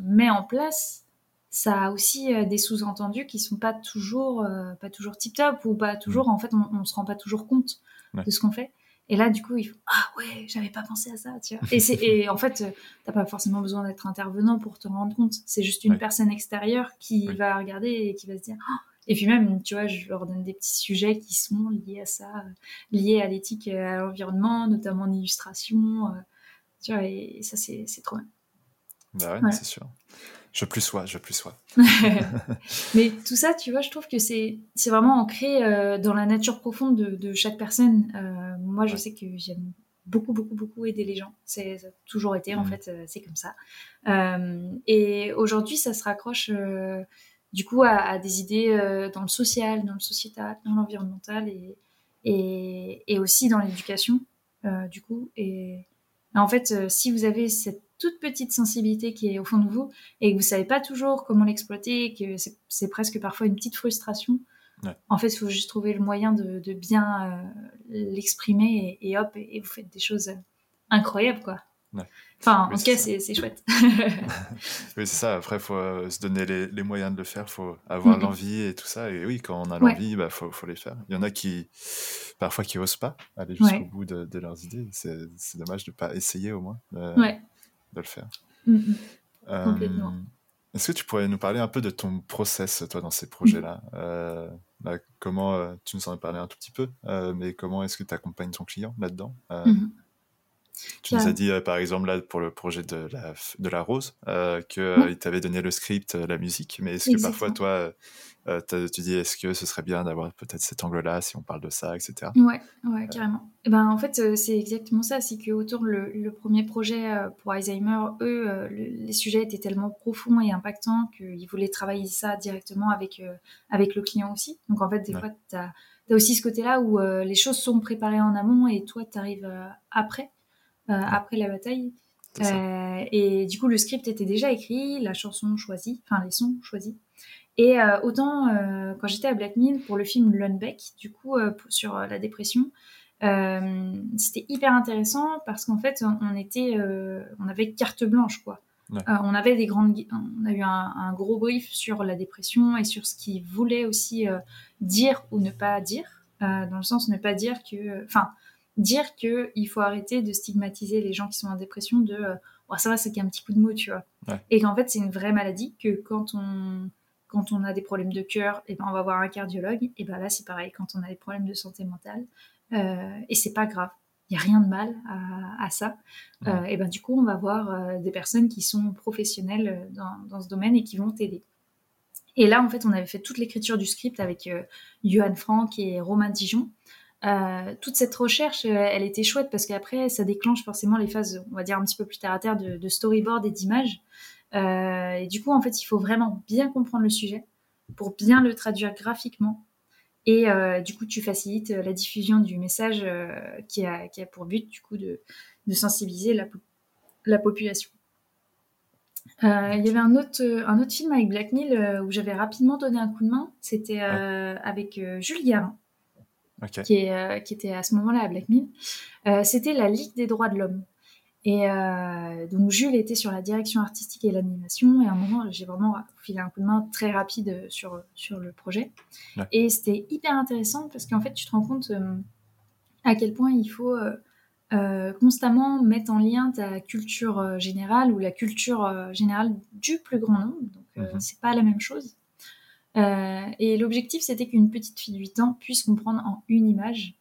mets en place, ça a aussi euh, des sous-entendus qui sont pas toujours euh, pas toujours tip top ou pas toujours mm. en fait on, on se rend pas toujours compte de ce qu'on fait. Et là du coup il faut ah ouais j'avais pas pensé à ça tu vois. Et c'est et en fait euh, t'as pas forcément besoin d'être intervenant pour te rendre compte. C'est juste une personne extérieure qui va regarder et qui va se dire ah! et puis même tu vois je leur donne des petits sujets qui sont liés à ça liés à l'éthique et à l'environnement notamment en illustration tu vois et, ça c'est c'est trop bien. Bah ouais. c'est sûr je plus sois, je plus sois. <laughs> Mais tout ça, tu vois, je trouve que c'est vraiment ancré euh, dans la nature profonde de, de chaque personne. Euh, moi, je sais que j'aime beaucoup, beaucoup, beaucoup aider les gens. C'est ça a toujours été, en mmh. fait, euh, c'est comme ça. et aujourd'hui, ça se raccroche du coup à, à des idées dans le social, dans le sociétal, dans l'environnemental et, et, et, aussi dans l'éducation, du coup. Et, et en fait, si vous avez cette toute petite sensibilité qui est au fond de vous et que vous savez pas toujours comment l'exploiter, que c'est presque parfois une petite frustration. En fait, il faut juste trouver le moyen de, bien euh, l'exprimer et, hop, et, vous faites des choses incroyables, quoi. Enfin, en tout cas, c'est chouette. <laughs> oui, c'est ça. Après, il faut euh, se donner les, moyens de le faire. Il faut avoir l'envie et tout ça. Et oui, quand on a l'envie, il bah, faut, faut, les faire. Il y en a qui, parfois, qui osent pas aller jusqu'au bout de, leurs idées. C'est dommage de ne pas essayer au moins. Euh, ouais de le faire. Mm, mm. Euh, est-ce que tu pourrais nous parler un peu de ton process, toi, dans ces projets-là? Euh, bah, Comment, euh, tu nous en as parlé un tout petit peu, mais comment est-ce que tu accompagnes ton client là-dedans? Mm-hmm. Tu nous as dit, par exemple, là, pour le projet de la, de la rose, qu'il t'avait donné le script, la musique, mais est-ce que parfois, toi, euh, tu dis, est-ce que ce serait bien d'avoir peut-être cet angle-là si on parle de ça, etc. Ouais, ouais, carrément. Et eh ben, en fait, euh, c'est exactement ça. C'est qu'autour le, le premier projet euh, pour Alzheimer, eux, les sujets étaient tellement profonds et impactants qu'ils voulaient travailler ça directement avec, avec le client aussi. Donc, en fait, des fois, tu as, aussi ce côté-là où les choses sont préparées en amont et toi, tu arrives après, après la bataille. et du coup, le script était déjà écrit, la chanson choisie, enfin les sons choisis. Et euh, autant euh, quand j'étais à Black Mill pour le film Lundbeck, du coup euh, sur la dépression, c'était hyper intéressant parce qu'en fait on était, on avait carte blanche quoi. on avait des grandes, on a eu un, gros brief sur la dépression et sur ce qu'il voulait aussi dire ou ne pas dire. dans le sens ne pas dire que, enfin, dire que il faut arrêter de stigmatiser les gens qui sont en dépression de, oh, ça va, c'est qu'un petit coup de mot, tu vois, et qu'en fait c'est une vraie maladie que quand on quand on a des problèmes de cœur, et eh ben on va voir un cardiologue. Et ben là, c'est pareil. Quand on a des problèmes de santé mentale, euh, et c'est pas grave, il y a rien de mal à, ça. Euh, et ben du coup, on va voir euh, des personnes qui sont professionnelles dans, ce domaine et qui vont t'aider. Et là, en fait, on avait fait toute l'écriture du script avec Johan Franck et Romain Dijon. Toute cette recherche, elle était chouette parce qu'après, ça déclenche forcément les phases, on va dire un petit peu plus terre à terre, de, de storyboard et d'image. Euh, et du coup, en fait, il faut vraiment bien comprendre le sujet pour bien le traduire graphiquement. Et euh, du coup, tu facilites la diffusion du message euh, qui, a, qui, a, pour but, du coup, de, de sensibiliser la, la population. il y avait un autre, un autre film avec Black Mill où j'avais rapidement donné un coup de main. C'était avec Jules Guérin, qui, est, qui, était à ce moment-là à Black Mill. C'était la Ligue des droits de l'homme. Et euh, donc Jules était sur la direction artistique et l'animation. Et à un moment, j'ai vraiment filé un coup de main très rapide sur, sur le projet. Et c'était hyper intéressant parce qu'en fait, tu te rends compte euh, à quel point il faut euh, constamment mettre en lien ta culture générale ou la culture générale du plus grand nombre. Donc mhm. c'est pas la même chose. Et l'objectif, c'était qu'une petite fille de 8 ans puisse comprendre en une image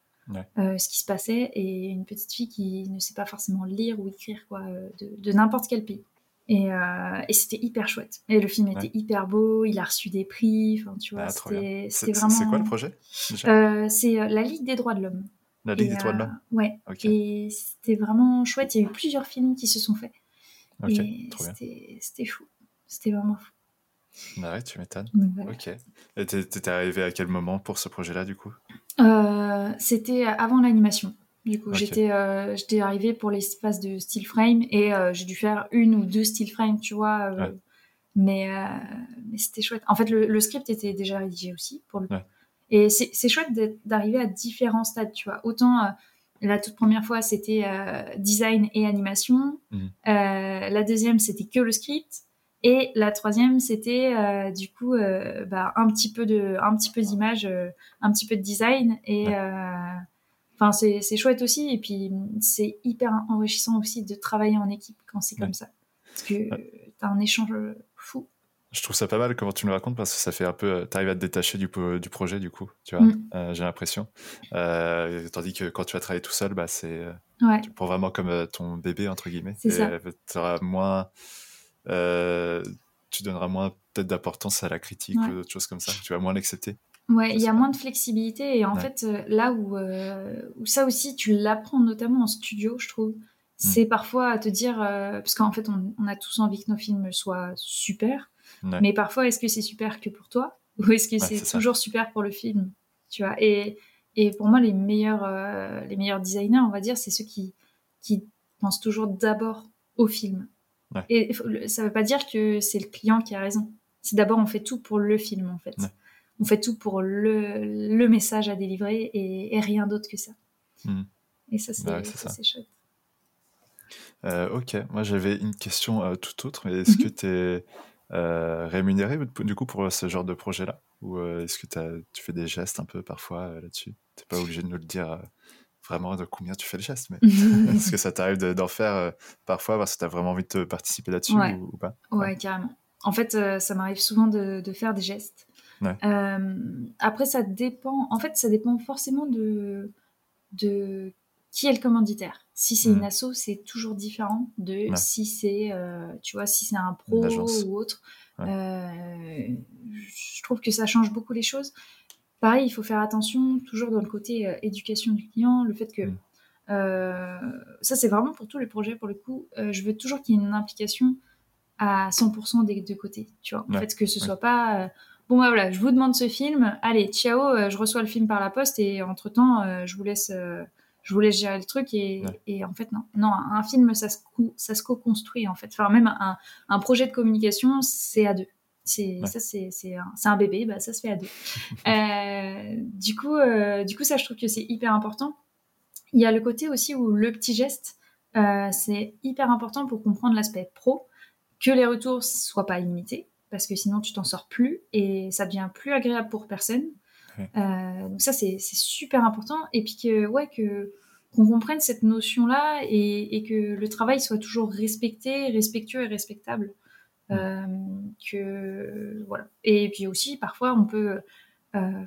euh, ce qui se passait et une petite fille qui ne sait pas forcément lire ou écrire quoi, euh, de, n'importe quel pays. Et, euh, et c'était hyper chouette. Et le film était hyper beau, il a reçu des prix, enfin tu vois, ah, c'était vraiment... C'est quoi le projet C'est la Ligue des droits de l'homme. La Ligue des droits de l'homme? Ouais. Et c'était vraiment chouette, il y a eu plusieurs films qui se sont faits. et c'était fou, c'était vraiment fou. Bah ouais, tu m'étonnes. Ok. Et t'étais arrivé à quel moment pour ce projet-là, du coup? Euh, C'était avant l'animation. Du coup, j'étais euh, j'étais arrivée pour l'espace de still frame et euh, j'ai dû faire une ou deux still frame, tu vois. Mais, mais c'était chouette. En fait, le, script était déjà rédigé aussi pour le. Et c'est chouette d'arriver à différents stades, tu vois. Autant la toute première fois, c'était design et animation. Mmh. la deuxième, c'était que le script. Et la troisième, c'était euh, du coup euh, bah, un petit peu de, un petit peu d'image, euh, un petit peu de design. Et enfin, c'est, chouette aussi. Et puis, c'est hyper enrichissant aussi de travailler en équipe quand c'est comme ça, parce que t'as un échange fou. Je trouve ça pas mal comment tu me racontes parce que ça fait un peu, t'arrives à te détacher du, du projet du coup, tu vois. Mm. j'ai l'impression. tandis que quand tu vas travailler tout seul, bah c'est, tu prends vraiment comme ton bébé entre guillemets. C'est ça. Tu auras moins euh, tu donneras moins peut-être d'importance à la critique ou d'autres choses comme ça. Tu vas moins l'accepter. Ouais, il y a moins de flexibilité et en fait euh, là où, euh, où, ça aussi tu l'apprends notamment en studio, je trouve, mm. c'est parfois à te dire parce qu'en fait on, a tous envie que nos films soient super, mais parfois est-ce que c'est super que pour toi <laughs> ou est-ce que c'est toujours super pour le film, tu vois? Et et pour moi les meilleurs les meilleurs designers, on va dire, c'est ceux qui qui pensent toujours d'abord au film et ça ne veut pas dire que c'est le client qui a raison. C'est d'abord, on fait tout pour le film, en fait. On fait tout pour le, le message à délivrer et, rien d'autre que ça. Hmm. Et ça, c'est bah chouette. Euh, ok, moi j'avais une question euh, tout autre. Est-ce que tu es euh, rémunéré du coup pour ce genre de projet-là? Ou est-ce que tu fais des gestes un peu parfois là-dessus? Tu n'es pas obligé de nous le dire vraiment de combien tu fais le geste, mais <laughs> est-ce que ça t'arrive d'en faire euh, parfois parce que tu as vraiment envie de participer là-dessus ou, pas? Ouais. carrément. En fait, euh, ça m'arrive souvent de, faire des gestes. Euh, après, ça dépend. En fait, ça dépend forcément de, de qui est le commanditaire. Si c'est une mmh. asso, c'est toujours différent de si c'est, tu vois, si c'est un pro ou autre. je trouve que ça change beaucoup les choses. Pareil, il faut faire attention, toujours dans le côté euh, éducation du client, le fait que mm. euh, ça, c'est vraiment pour tous les projets, pour le coup, euh, je veux toujours qu'il y ait une implication à 100% des deux côtés, tu vois. En fait, que ce soit pas bon bah voilà, je vous demande ce film, allez, ciao, je reçois le film par la poste et entre temps, je vous laisse, je vous laisse gérer le truc et, et en fait non, non, un film ça se, ça se co-construit en fait. Enfin même un, un projet de communication, c'est à deux. C'est ça, c'est un, un, bébé, bah, ça se fait à deux. <laughs> Euh, du coup, euh, du coup, ça, je trouve que c'est hyper important. Il y a le côté aussi où le petit geste, euh, c'est hyper important pour comprendre l'aspect pro, que les retours soient pas illimités, parce que sinon tu t'en sors plus et ça devient plus agréable pour personne. donc ça, c'est super important. Et puis que, ouais, que qu'on comprenne cette notion-là et, que le travail soit toujours respecté, respectueux et respectable. Mm. que voilà. Et puis aussi, parfois, on peut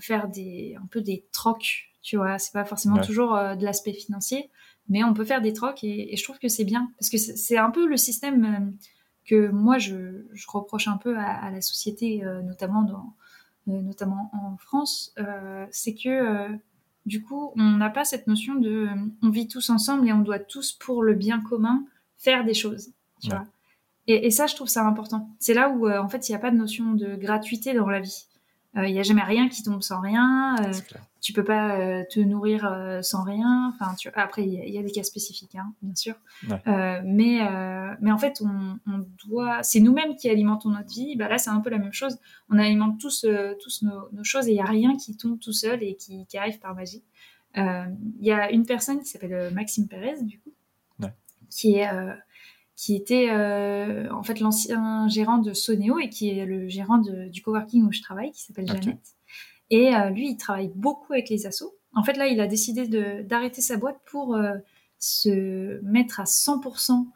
faire des un peu des trocs. Tu vois, c'est pas forcément toujours de l'aspect financier, mais on peut faire des trocs et, je trouve que c'est bien parce que c'est un peu le système euh, que moi je, reproche un peu à, la société, euh, notamment dans, euh, notamment en France, c'est que du coup on n'a pas cette notion de on vit tous ensemble et on doit tous pour le bien commun faire des choses, tu vois. Et, et, ça, je trouve ça important. C'est là où en fait il n'y a pas de notion de gratuité dans la vie. Il n'y a jamais rien qui tombe sans rien tu peux pas euh, te nourrir euh, sans rien. Enfin, tu... après, il y, a des cas spécifiques, hein, bien sûr. Euh, mais, mais en fait, on, on doit. C'est nous-mêmes qui alimentons notre vie. Bah, là, c'est un peu la même chose. On alimente tous, tous nos, nos, choses et il n'y a rien qui tombe tout seul et qui, qui arrive par magie. Il y a une personne qui s'appelle Maxime Pérez, du coup, qui est qui était en fait l'ancien gérant de Soneo et qui est le gérant de, du coworking où je travaille, qui s'appelle Jeannette. Et euh, lui, il travaille beaucoup avec les assos. En fait, là, il a décidé d'arrêter sa boîte pour euh, se mettre à 100%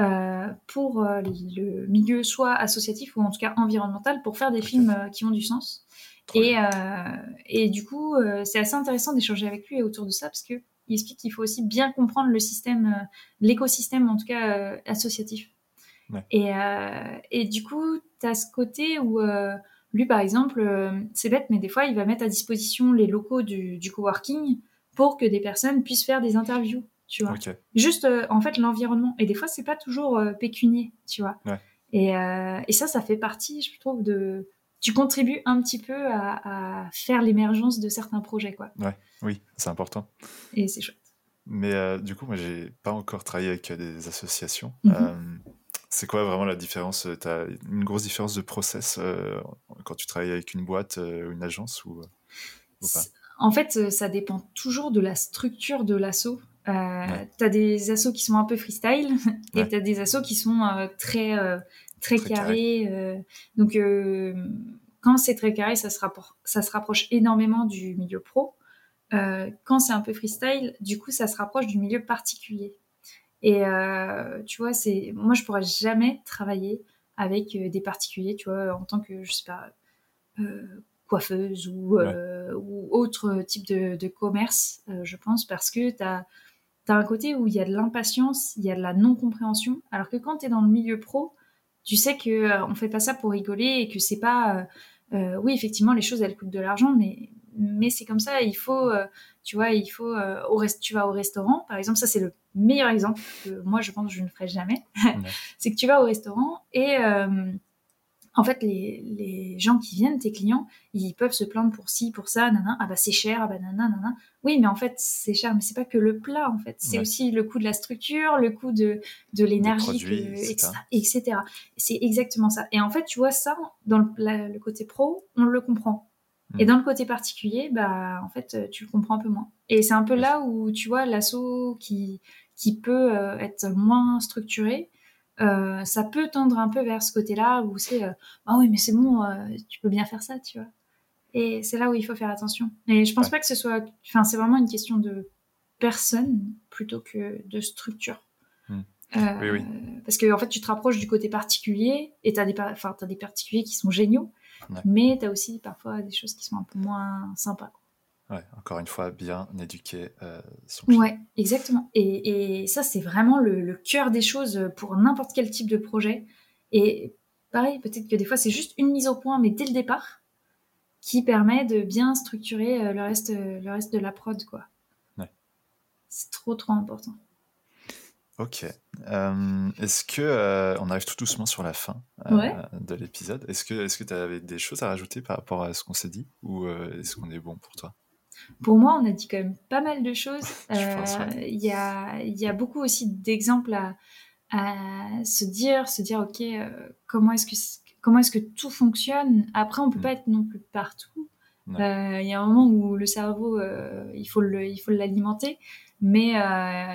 euh, pour le milieu soit associatif ou en tout cas environnemental pour faire des films qui ont du sens. Et, et, du coup, c'est assez intéressant d'échanger avec lui autour de ça parce que il explique qu'il faut aussi bien comprendre le système, l'écosystème en tout cas associatif. Et, et, du coup, tu as ce côté où lui, par exemple, euh, c'est bête, mais des fois, il va mettre à disposition les locaux du, coworking pour que des personnes puissent faire des interviews, tu vois. Juste, euh, en fait, l'environnement. Et des fois, c'est pas toujours euh, pécunier, tu vois. Et, et, ça, ça fait partie, je trouve, de... Tu contribues un petit peu à, faire l'émergence de certains projets, quoi. Ouais, oui, c'est important. Et c'est chouette. Mais du coup, moi, j'ai pas encore travaillé avec des associations. Mhm. C'est quoi vraiment la différence Tu as une grosse différence de process euh, quand tu travailles avec une boîte euh, ou une agence ou, pas? En fait, euh, ça dépend toujours de la structure de l'assaut. Tu as des assauts qui sont un peu freestyle <laughs> et tu as des assauts qui sont très, très, carrés. donc, quand c'est très carré, ça se, ça se rapproche énormément du milieu pro. quand c'est un peu freestyle, du coup, ça se rapproche du milieu particulier. Et euh, tu vois, c'est moi, je pourrais jamais travailler avec euh, des particuliers, tu vois, en tant que, je sais pas, euh, coiffeuse ou, ou, autre type de, de commerce, je pense, parce que tu as, as, un côté où il y a de l'impatience, il y a de la non-compréhension, alors que quand tu es dans le milieu pro, tu sais que on fait pas ça pour rigoler et que c'est pas oui effectivement les choses elles coûtent de l'argent mais mais c'est comme ça. Il faut tu vois il faut au reste tu vas au restaurant par exemple ça c'est le meilleur exemple que moi je pense que je ne ferai jamais, <laughs> c'est que tu vas au restaurant et euh, en fait les, les, gens qui viennent, tes clients, ils peuvent se plaindre pour ci, pour ça, nanana, ah bah c'est cher, ah bah nanana, Oui, mais en fait c'est cher, mais c'est pas que le plat en fait, c'est aussi le coût de la structure, le coût de, de l'énergie, etc. etc. C'est exactement ça. Et en fait tu vois ça dans le, le côté pro, on le comprend. Et mm. dans le côté particulier, bah, en fait, tu le comprends un peu moins. Et c'est un peu là où, tu vois, l'assaut qui, qui peut euh, être moins structuré, euh, ça peut tendre un peu vers ce côté-là où c'est euh, ah oui mais c'est bon tu peux bien faire ça tu vois et c'est là où il faut faire attention. Et je pense pas que ce soit enfin c'est vraiment une question de personne plutôt que de structure. Hmm. oui, oui. parce que en fait tu te rapproches du côté particulier et tu as des enfin as des particuliers qui sont géniaux mais tu as aussi parfois des choses qui sont un peu moins sympas encore une fois, bien éduquer euh, son client. Ouais, exactement. Et, ça, c'est vraiment le, cœur des choses pour n'importe quel type de projet. Et pareil, peut-être que des fois, c'est juste une mise au point, mais dès le départ, qui permet de bien structurer euh, le reste, le reste de la prod, quoi. C'est trop, trop important. Ok. Euh, est-ce que on arrive tout doucement sur la fin de l'épisode Est-ce que est-ce que tu avais des choses à rajouter par rapport à ce qu'on s'est dit? Ou est-ce qu'on est bon pour toi? Pour moi, on a dit quand même pas mal de choses. <laughs> Euh, il y, a, y, a, beaucoup aussi d'exemples à, à, se dire, se dire, ok, euh, comment est-ce que comment est-ce que tout fonctionne? Après, on peut mm. pas être non plus partout. Euh, il y a un moment où le cerveau, il faut le, il faut l'alimenter, mais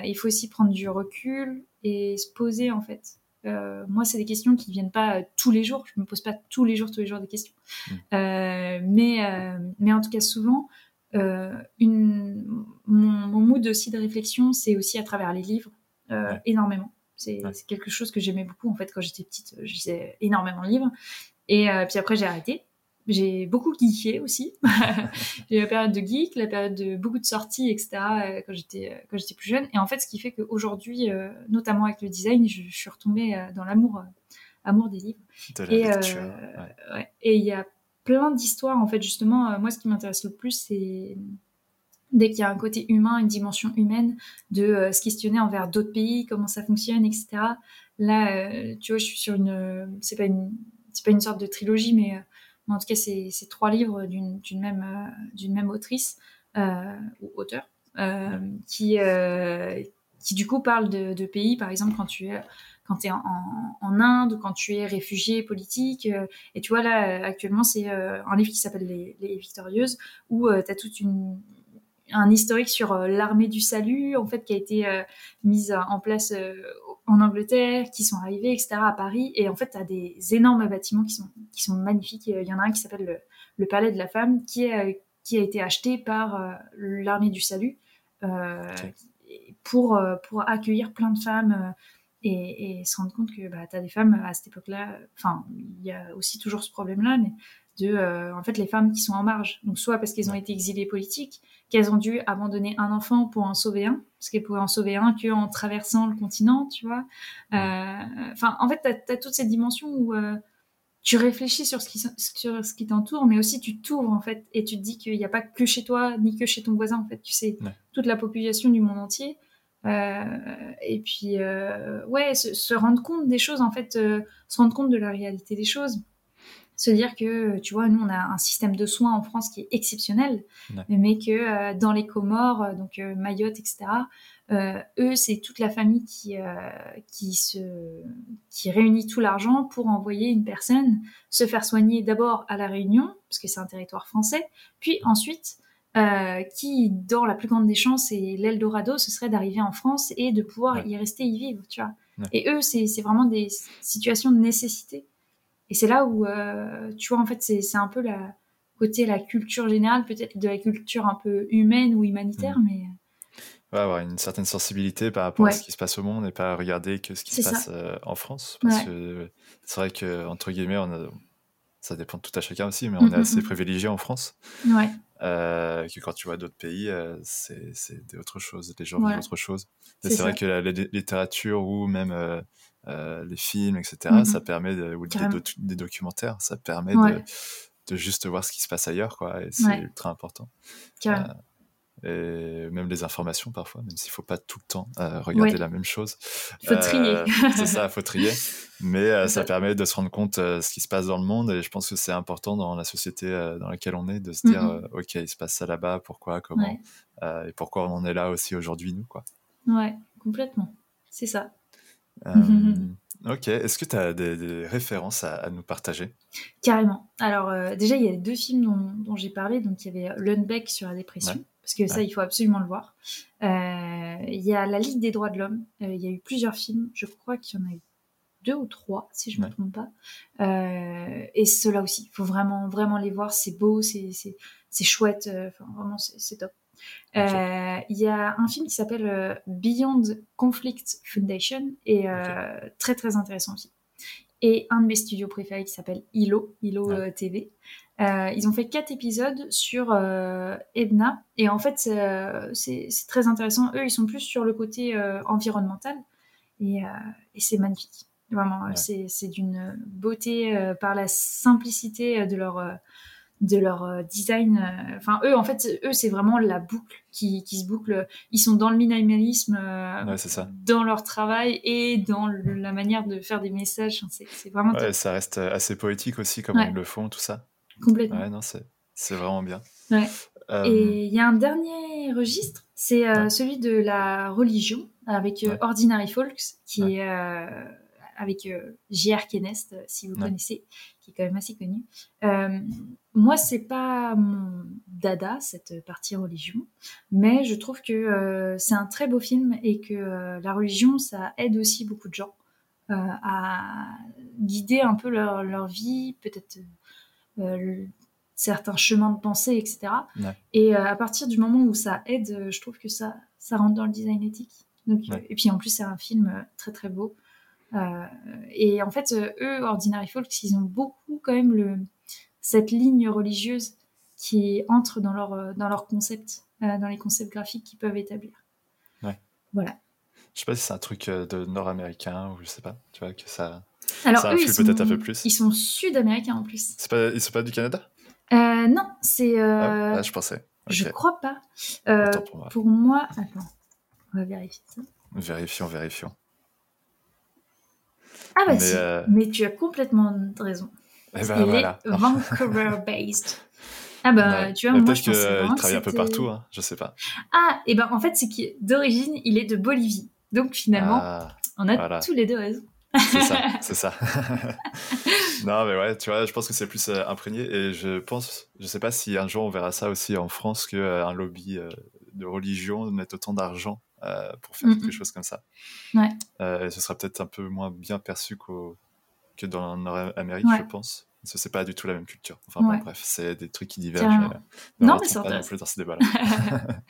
il faut aussi prendre du recul et se poser en fait. moi, c'est des questions qui ne viennent pas tous les jours. Je ne me pose pas tous les jours, tous les jours des questions. Mm. mais, mais en tout cas, souvent, une, mon, mood aussi de réflexion, c'est aussi à travers les livres, énormément. C'est quelque chose que j'aimais beaucoup en fait quand j'étais petite. Je lisais énormément de livres. Et puis après, j'ai arrêté j'ai beaucoup geeké aussi. <laughs> j'ai eu la période de geek, la période de beaucoup de sorties, etc. Euh, quand j'étais euh, quand j'étais plus jeune. Et en fait, ce qui fait qu'aujourd'hui, euh, notamment avec le design, je, suis retombée dans l'amour amour des livres. et et il y a plein d'histoires en fait justement. moi, ce qui m'intéresse le plus, c'est dès qu'il y a un côté humain, une dimension humaine, de se questionner envers d'autres pays, comment ça fonctionne, etc. Là, tu vois, je suis sur une, c'est pas une, c'est pas une sorte de trilogie, mais en tout cas, c'est trois livres d'une même, euh, même autrice euh, ou auteur euh, qui, qui, du coup, parle de, pays, par exemple, quand tu es quand es en, en, Inde ou quand tu es réfugié politique. et tu vois, là, actuellement, c'est un livre qui s'appelle les, les, Victorieuses, où tu as toute une, un historique sur l'armée du salut, en fait, qui a été mise en place en Angleterre, qui sont arrivés, etc., à Paris. Et en fait, tu as des énormes bâtiments qui sont, qui sont magnifiques. Il y en a un qui s'appelle le, Palais de la Femme, qui, est, qui a été acheté par euh, l'armée du salut euh, pour, euh, pour accueillir plein de femmes et, se rendre compte que bah, tu as des femmes à cette époque-là. Enfin, il y a aussi toujours ce problème-là, mais de euh, en fait les femmes qui sont en marge. Donc soit parce qu'elles ont été exilées politiques, qu'elles ont dû abandonner un enfant pour en sauver un, parce qu'elles pouvaient en sauver un qu'en traversant le continent, tu vois. Euh, enfin, en fait, tu as, toutes ces dimensions où euh, tu réfléchis sur ce qui, sur ce qui t'entoure, mais aussi tu t'ouvres en fait et tu te dis qu'il n'y a pas que chez toi ni que chez ton voisin en fait. Tu sais, toute la population du monde entier. Et puis, ouais, se, se, rendre compte des choses, en fait, se rendre compte de la réalité des choses se dire que, tu vois, nous, on a un système de soins en France qui est exceptionnel, mais que euh, dans les Comores, euh, donc euh, Mayotte, etc., eux, c'est toute la famille qui, qui, se, qui réunit tout l'argent pour envoyer une personne se faire soigner d'abord à La Réunion, parce que c'est un territoire français, puis ensuite, qui, dans la plus grande des chances, et l'Eldorado, ce serait d'arriver en France et de pouvoir y rester, y vivre, tu vois. Et eux, c'est vraiment des situations de nécessité et c'est là où, euh, tu vois, en fait, c'est un peu la côté la culture générale, peut-être de la culture un peu humaine ou humanitaire, mm. mais. Ouais, avoir une certaine sensibilité par rapport à ce qui se passe au monde et pas regarder que ce qui se passe euh, en France. Parce que c'est vrai que, entre guillemets, on a, ça dépend de tout à chacun aussi, mais on est mm-hmm, assez mm-hmm. privilégié en France. Ouais. Euh, que quand tu vois d'autres pays, c'est autre chose, les gens vivent autre chose. C'est vrai que la, littérature ou même euh, les films, etc. Mhm. Ça permet, de, ou des, documentaires, ça permet de, de, juste voir ce qui se passe ailleurs, quoi. Et c'est ultra important. Euh, et même les informations parfois, même s'il ne faut pas tout le temps euh, regarder la même chose. Il faut trier. <laughs> c'est ça, il faut trier. Mais ça permet de se rendre compte ce qui se passe dans le monde. Et je pense que c'est important dans la société dans laquelle on est de se dire, mhm. OK, il se passe ça là-bas, pourquoi, comment, et pourquoi on en est là aussi aujourd'hui, nous. Quoi. Ouais, complètement. C'est ça. Euh, <laughs> ok, est-ce que tu as des, références à, nous partager? Carrément. Alors euh, déjà, il y a deux films dont, j'ai parlé. Donc il y avait Lundbeck sur la dépression, parce que ça, il faut absolument le voir. Euh, il y a La Ligue des droits de l'homme. il y a eu plusieurs films. Je crois qu'il y en a eu deux ou trois, si je ne me trompe pas. et ceux-là aussi, il faut vraiment, vraiment les voir. C'est beau, c'est chouette. Vraiment, c'est top. Euh, il y a un film qui s'appelle euh, Beyond Conflict Foundation et euh, très très intéressant aussi. Et un de mes studios préférés qui s'appelle ILO, ILO TV. Ils ont fait quatre épisodes sur Edna et en fait c'est très intéressant. Eux ils sont plus sur le côté environnemental et, et c'est magnifique. Vraiment, c'est d'une beauté par la simplicité de leur de leur euh, design. Euh, enfin, eux, en fait, eux, c'est vraiment la boucle qui, qui, se boucle. Ils sont dans le minimalisme, euh, ça. dans leur travail et dans la manière de faire des messages. C'est vraiment. Ouais, ça reste assez poétique aussi, comme ils le font, tout ça. Complètement. Ouais, non, c'est vraiment bien. Ouais. Et il y a un dernier registre, c'est celui de la religion avec Ordinary Folks, qui est avec J.R. Kennest, si vous connaissez, qui est quand même assez connu. Euh, moi, c'est pas mon dada, cette partie religion, mais je trouve que euh, c'est un très beau film et que euh, la religion, ça aide aussi beaucoup de gens à guider un peu leur, leur vie, peut-être certains chemins de pensée, etc. Et à partir du moment où ça aide, je trouve que ça, ça rentre dans le design éthique. Donc, Et puis en plus, c'est un film très très beau. et en fait, eux, Ordinary Folks, ils ont beaucoup quand même le, cette ligne religieuse qui entre dans leur, dans leur concept, dans les concepts graphiques qu'ils peuvent établir. Ouais. Voilà. Je sais pas si c'est un truc euh, de nord-américain ou je sais pas, tu vois, que ça, Alors, ça eux, influe ils peut-être sont- un peu plus. Ils sont sud-américains en plus. C'est pas, ils sont pas du Canada? Euh, non, c'est. euh, ah, ah, je pensais. Je crois pas. Euh, pour moi. pour moi. Attends, on va vérifier ça. Vérifions, vérifions. Ah bah Mais, si, mais tu as complètement raison. Il ben est. Vancouver-based. Ah bah, Ouais. tu vois, Mais moi je vraiment qu'il travaille un peu partout, hein, je sais pas. Ah, et ben en fait, c'est que d'origine, il est de Bolivie. Donc finalement, Ah, on a voilà. tous les deux raison. C'est ça, <laughs> c'est ça. <laughs> non, mais ouais, tu vois, je pense que c'est plus euh, imprégné et je pense, je sais pas si un jour on verra ça aussi en France que euh, lobby euh, de religion mette autant d'argent euh, pour faire quelque chose comme ça. Ouais. Et ce sera peut-être un peu moins bien perçu qu'au- que dans Ouais. je pense. Parce que c'est pas du tout la même culture. Enfin bon, bref, c'est des trucs qui divergent. Mais, Non, on mais c'est pas non plus dans ce débat-là. <laughs>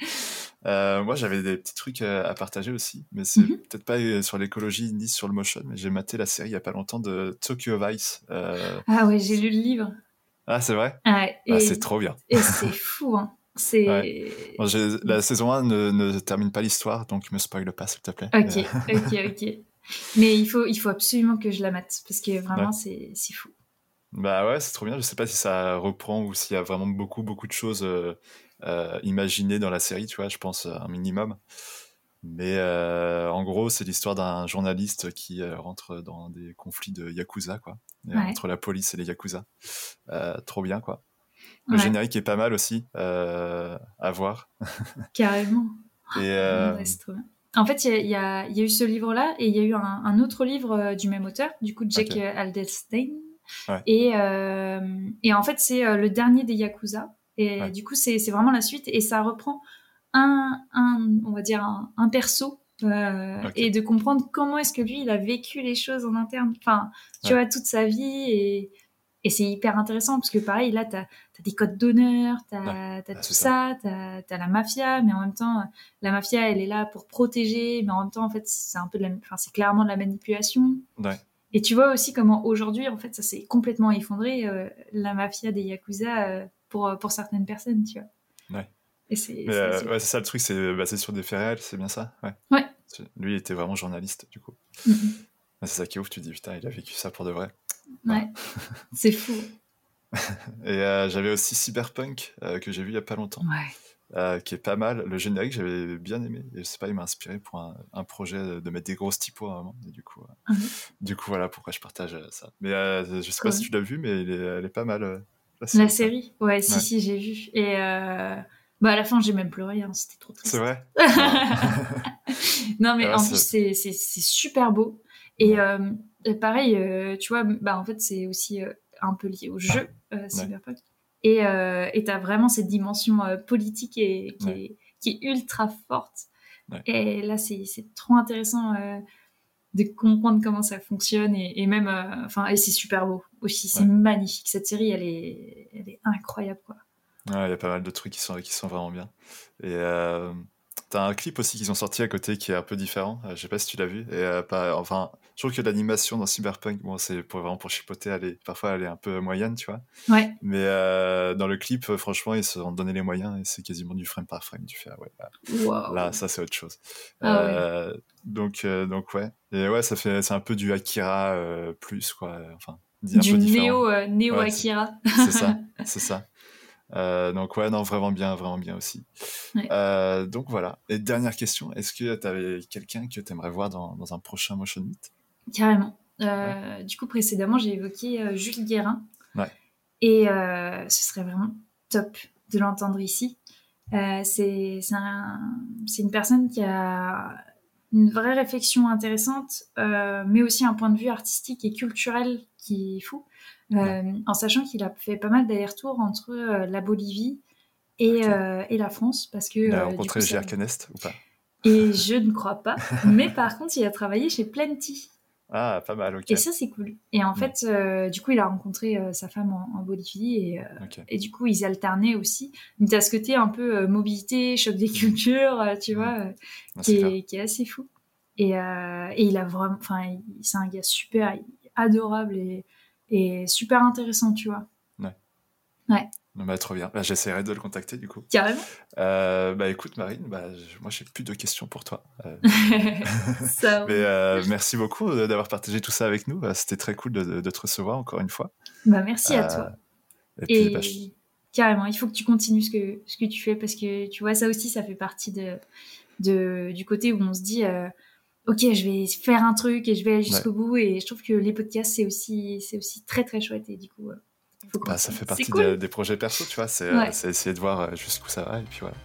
Euh, moi, j'avais des petits trucs euh, à partager aussi, mais c'est Mhm. peut-être pas euh, sur l'écologie ni sur le motion, mais j'ai maté la série il y a pas longtemps de Tokyo Vice. Euh, Ah ouais, j'ai lu le livre. Ah, c'est vrai? Ah, Ah, C'est trop bien. et c'est <laughs> fou, hein. Bon, j'ai- la saison 1 ne, ne termine pas l'histoire, donc me spoil pas, s'il te plaît. Ok, ok, ok. <laughs> Mais il faut, il faut absolument que je la mate parce que vraiment, Ouais. c'est c'est fou. Bah ouais, c'est trop bien. Je sais pas si ça reprend ou s'il y a vraiment beaucoup, beaucoup de choses euh, euh, imaginées dans la série, tu vois, je pense euh, un minimum. Mais euh, en gros, c'est l'histoire d'un journaliste qui euh, rentre dans des conflits de Yakuza, quoi. Ouais. Entre la police et les Yakuza. Trop bien, quoi. Le Ouais, générique est pas mal aussi à voir. <laughs> carrément. Et Ouais, c'est trop bien. En fait, il y a, y y eu ce livre-là et il y a eu un, un autre livre du même auteur, du coup Jack Ok. euh, Aldenstein. Et, et en fait, c'est le dernier des Yakuza. Et Ouais. du coup, c'est vraiment la suite et ça reprend un, un on va dire, un, un perso. euh. Et de comprendre comment est-ce que lui, il a vécu les choses en interne. Enfin, tu Ouais. vois, toute sa vie. Et, et c'est hyper intéressant parce que pareil, là, tu as, des codes d'honneur, tu as, Ouais. tout ça, tu as, la mafia, mais en même temps, la mafia, elle est là pour protéger, mais en même temps, en fait, c'est un peu de la, enfin, c'est clairement de la manipulation. ouais. Et tu vois aussi comment aujourd'hui, en fait, ça s'est complètement effondré, euh, la mafia des Yakuza, euh, pour, pour certaines personnes, tu vois. Ouais. Et c'est euh, ouais, c'est ça le truc, c'est basé sur des faits réels, c'est bien ça? Ouais. Lui, il était vraiment journaliste, du coup. Ouais, C'est ça qui est ouf, tu te dis, putain, il a vécu ça pour de vrai. Ouais. <laughs> c'est fou. <laughs> Et euh, j'avais aussi Cyberpunk, euh, que j'ai vu il y a pas longtemps, Ouais. euh, qui est pas mal. Le générique, j'avais bien aimé. Et je sais pas, il m'a inspiré pour un, un projet de, mettre des grosses typos à un moment. Et du coup, euh, Mhm. du coup, voilà pourquoi je partage euh, ça. Mais euh, je sais pas si tu l'as vu, mais il est- elle est pas mal. La série Ouais, si, Ouais. si, j'ai vu. Et euh, bah, à la fin, j'ai même pleuré, hein, c'était trop triste. C'est vrai <laughs> non, mais Ah, en plus, c'est- super beau. Et euh, pareil, euh, tu vois, bah, en fait, c'est aussi un peu lié au jeu Cyberpunk. Et et t'as vraiment cette dimension politique et, qui, est, qui est ultra forte. Et là, c'est c'est trop intéressant de comprendre comment ça fonctionne. Et, et même, euh, enfin, et c'est super beau aussi. C'est Ouais. magnifique. Cette série, elle est, elle est incroyable, quoi. Ouais, il y a pas mal de trucs qui sont, qui sont vraiment bien. Et euh, t'as un clip aussi qu'ils ont sorti à côté qui est un peu différent. Euh, je sais pas si tu l'as vu. Et euh, pas, enfin, je trouve que l'animation dans Cyberpunk, bon, c'est pour, vraiment pour chipoter, elle est, parfois elle est un peu moyenne, tu vois. Ouais. Mais euh, dans le clip, euh, franchement, ils se sont donné les moyens et c'est quasiment du frame par frame. Tu fais, ah ouais, là, ça c'est autre chose. Ah ouais. Euh, donc, donc ouais. Et ouais, ça fait, c'est un peu du Akira plus, quoi. Enfin, du néo, néo Ouais, Akira. C'est ça, <laughs> c'est ça. Euh, donc ouais, non, vraiment bien, vraiment bien aussi. Ouais. Euh, donc voilà. Et dernière question, est-ce que tu avais quelqu'un que tu aimerais voir dans, dans un prochain Motion Meet? Carrément. Euh, Du coup, précédemment, j'ai évoqué euh, Jules Guérin. Ouais. Et euh, ce serait vraiment top de l'entendre ici. Euh, c'est c'est un- c'est une personne qui a une vraie réflexion intéressante, euh, mais aussi un point de vue artistique et culturel qui est fou. Euh, En sachant qu'il a fait pas mal d'allers-retours entre la Bolivie et, la France. Parce que, Il a rencontré coup, ça- J.R. Nest ou pas Et je ne crois pas. mais par contre, il a travaillé chez Plenty. Ah, pas mal, ok. Et ça, c'est cool. Et en fait, euh, du coup, il a rencontré euh, sa femme en, Bolivie et, euh, et, du coup, ils alternaient aussi. Donc, as ce côté un peu mobilité, choc des cultures, tu vois, ah, qui, est, qui, est, assez fou. Et, et il a vraiment, enfin, c'est un gars super adorable et, et super intéressant, tu vois. Ouais. Ouais. Bah, trop bien. Bah, J'essaierai de le contacter du coup. Carrément. Euh, bah écoute Marine, bah, moi j'ai plus de questions pour toi. Euh. <laughs> ça, Mais euh, merci beaucoup d'avoir partagé tout ça avec nous. C'était très cool de, de, te recevoir encore une fois. Bah, merci à toi. Et, puis, et carrément, il faut que tu continues ce que, ce que tu fais parce que tu vois, ça aussi, ça fait partie de, de du côté où on se dit ok, je vais faire un truc et je vais aller jusqu'au bout. Et je trouve que les podcasts, c'est aussi, c'est aussi très très chouette. Et du coup, bah, ça fait partie des, projets perso, tu vois. C'est essayer de voir euh, jusqu'où ça va. Et puis voilà.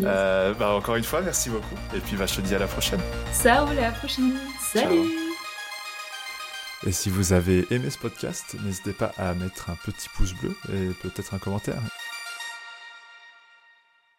Euh, bah, encore une fois, merci beaucoup. Et puis bah, je te dis à la prochaine. Ça roule, à la prochaine. Salut. Et si vous avez aimé ce podcast, n'hésitez pas à mettre un petit pouce bleu et peut-être un commentaire.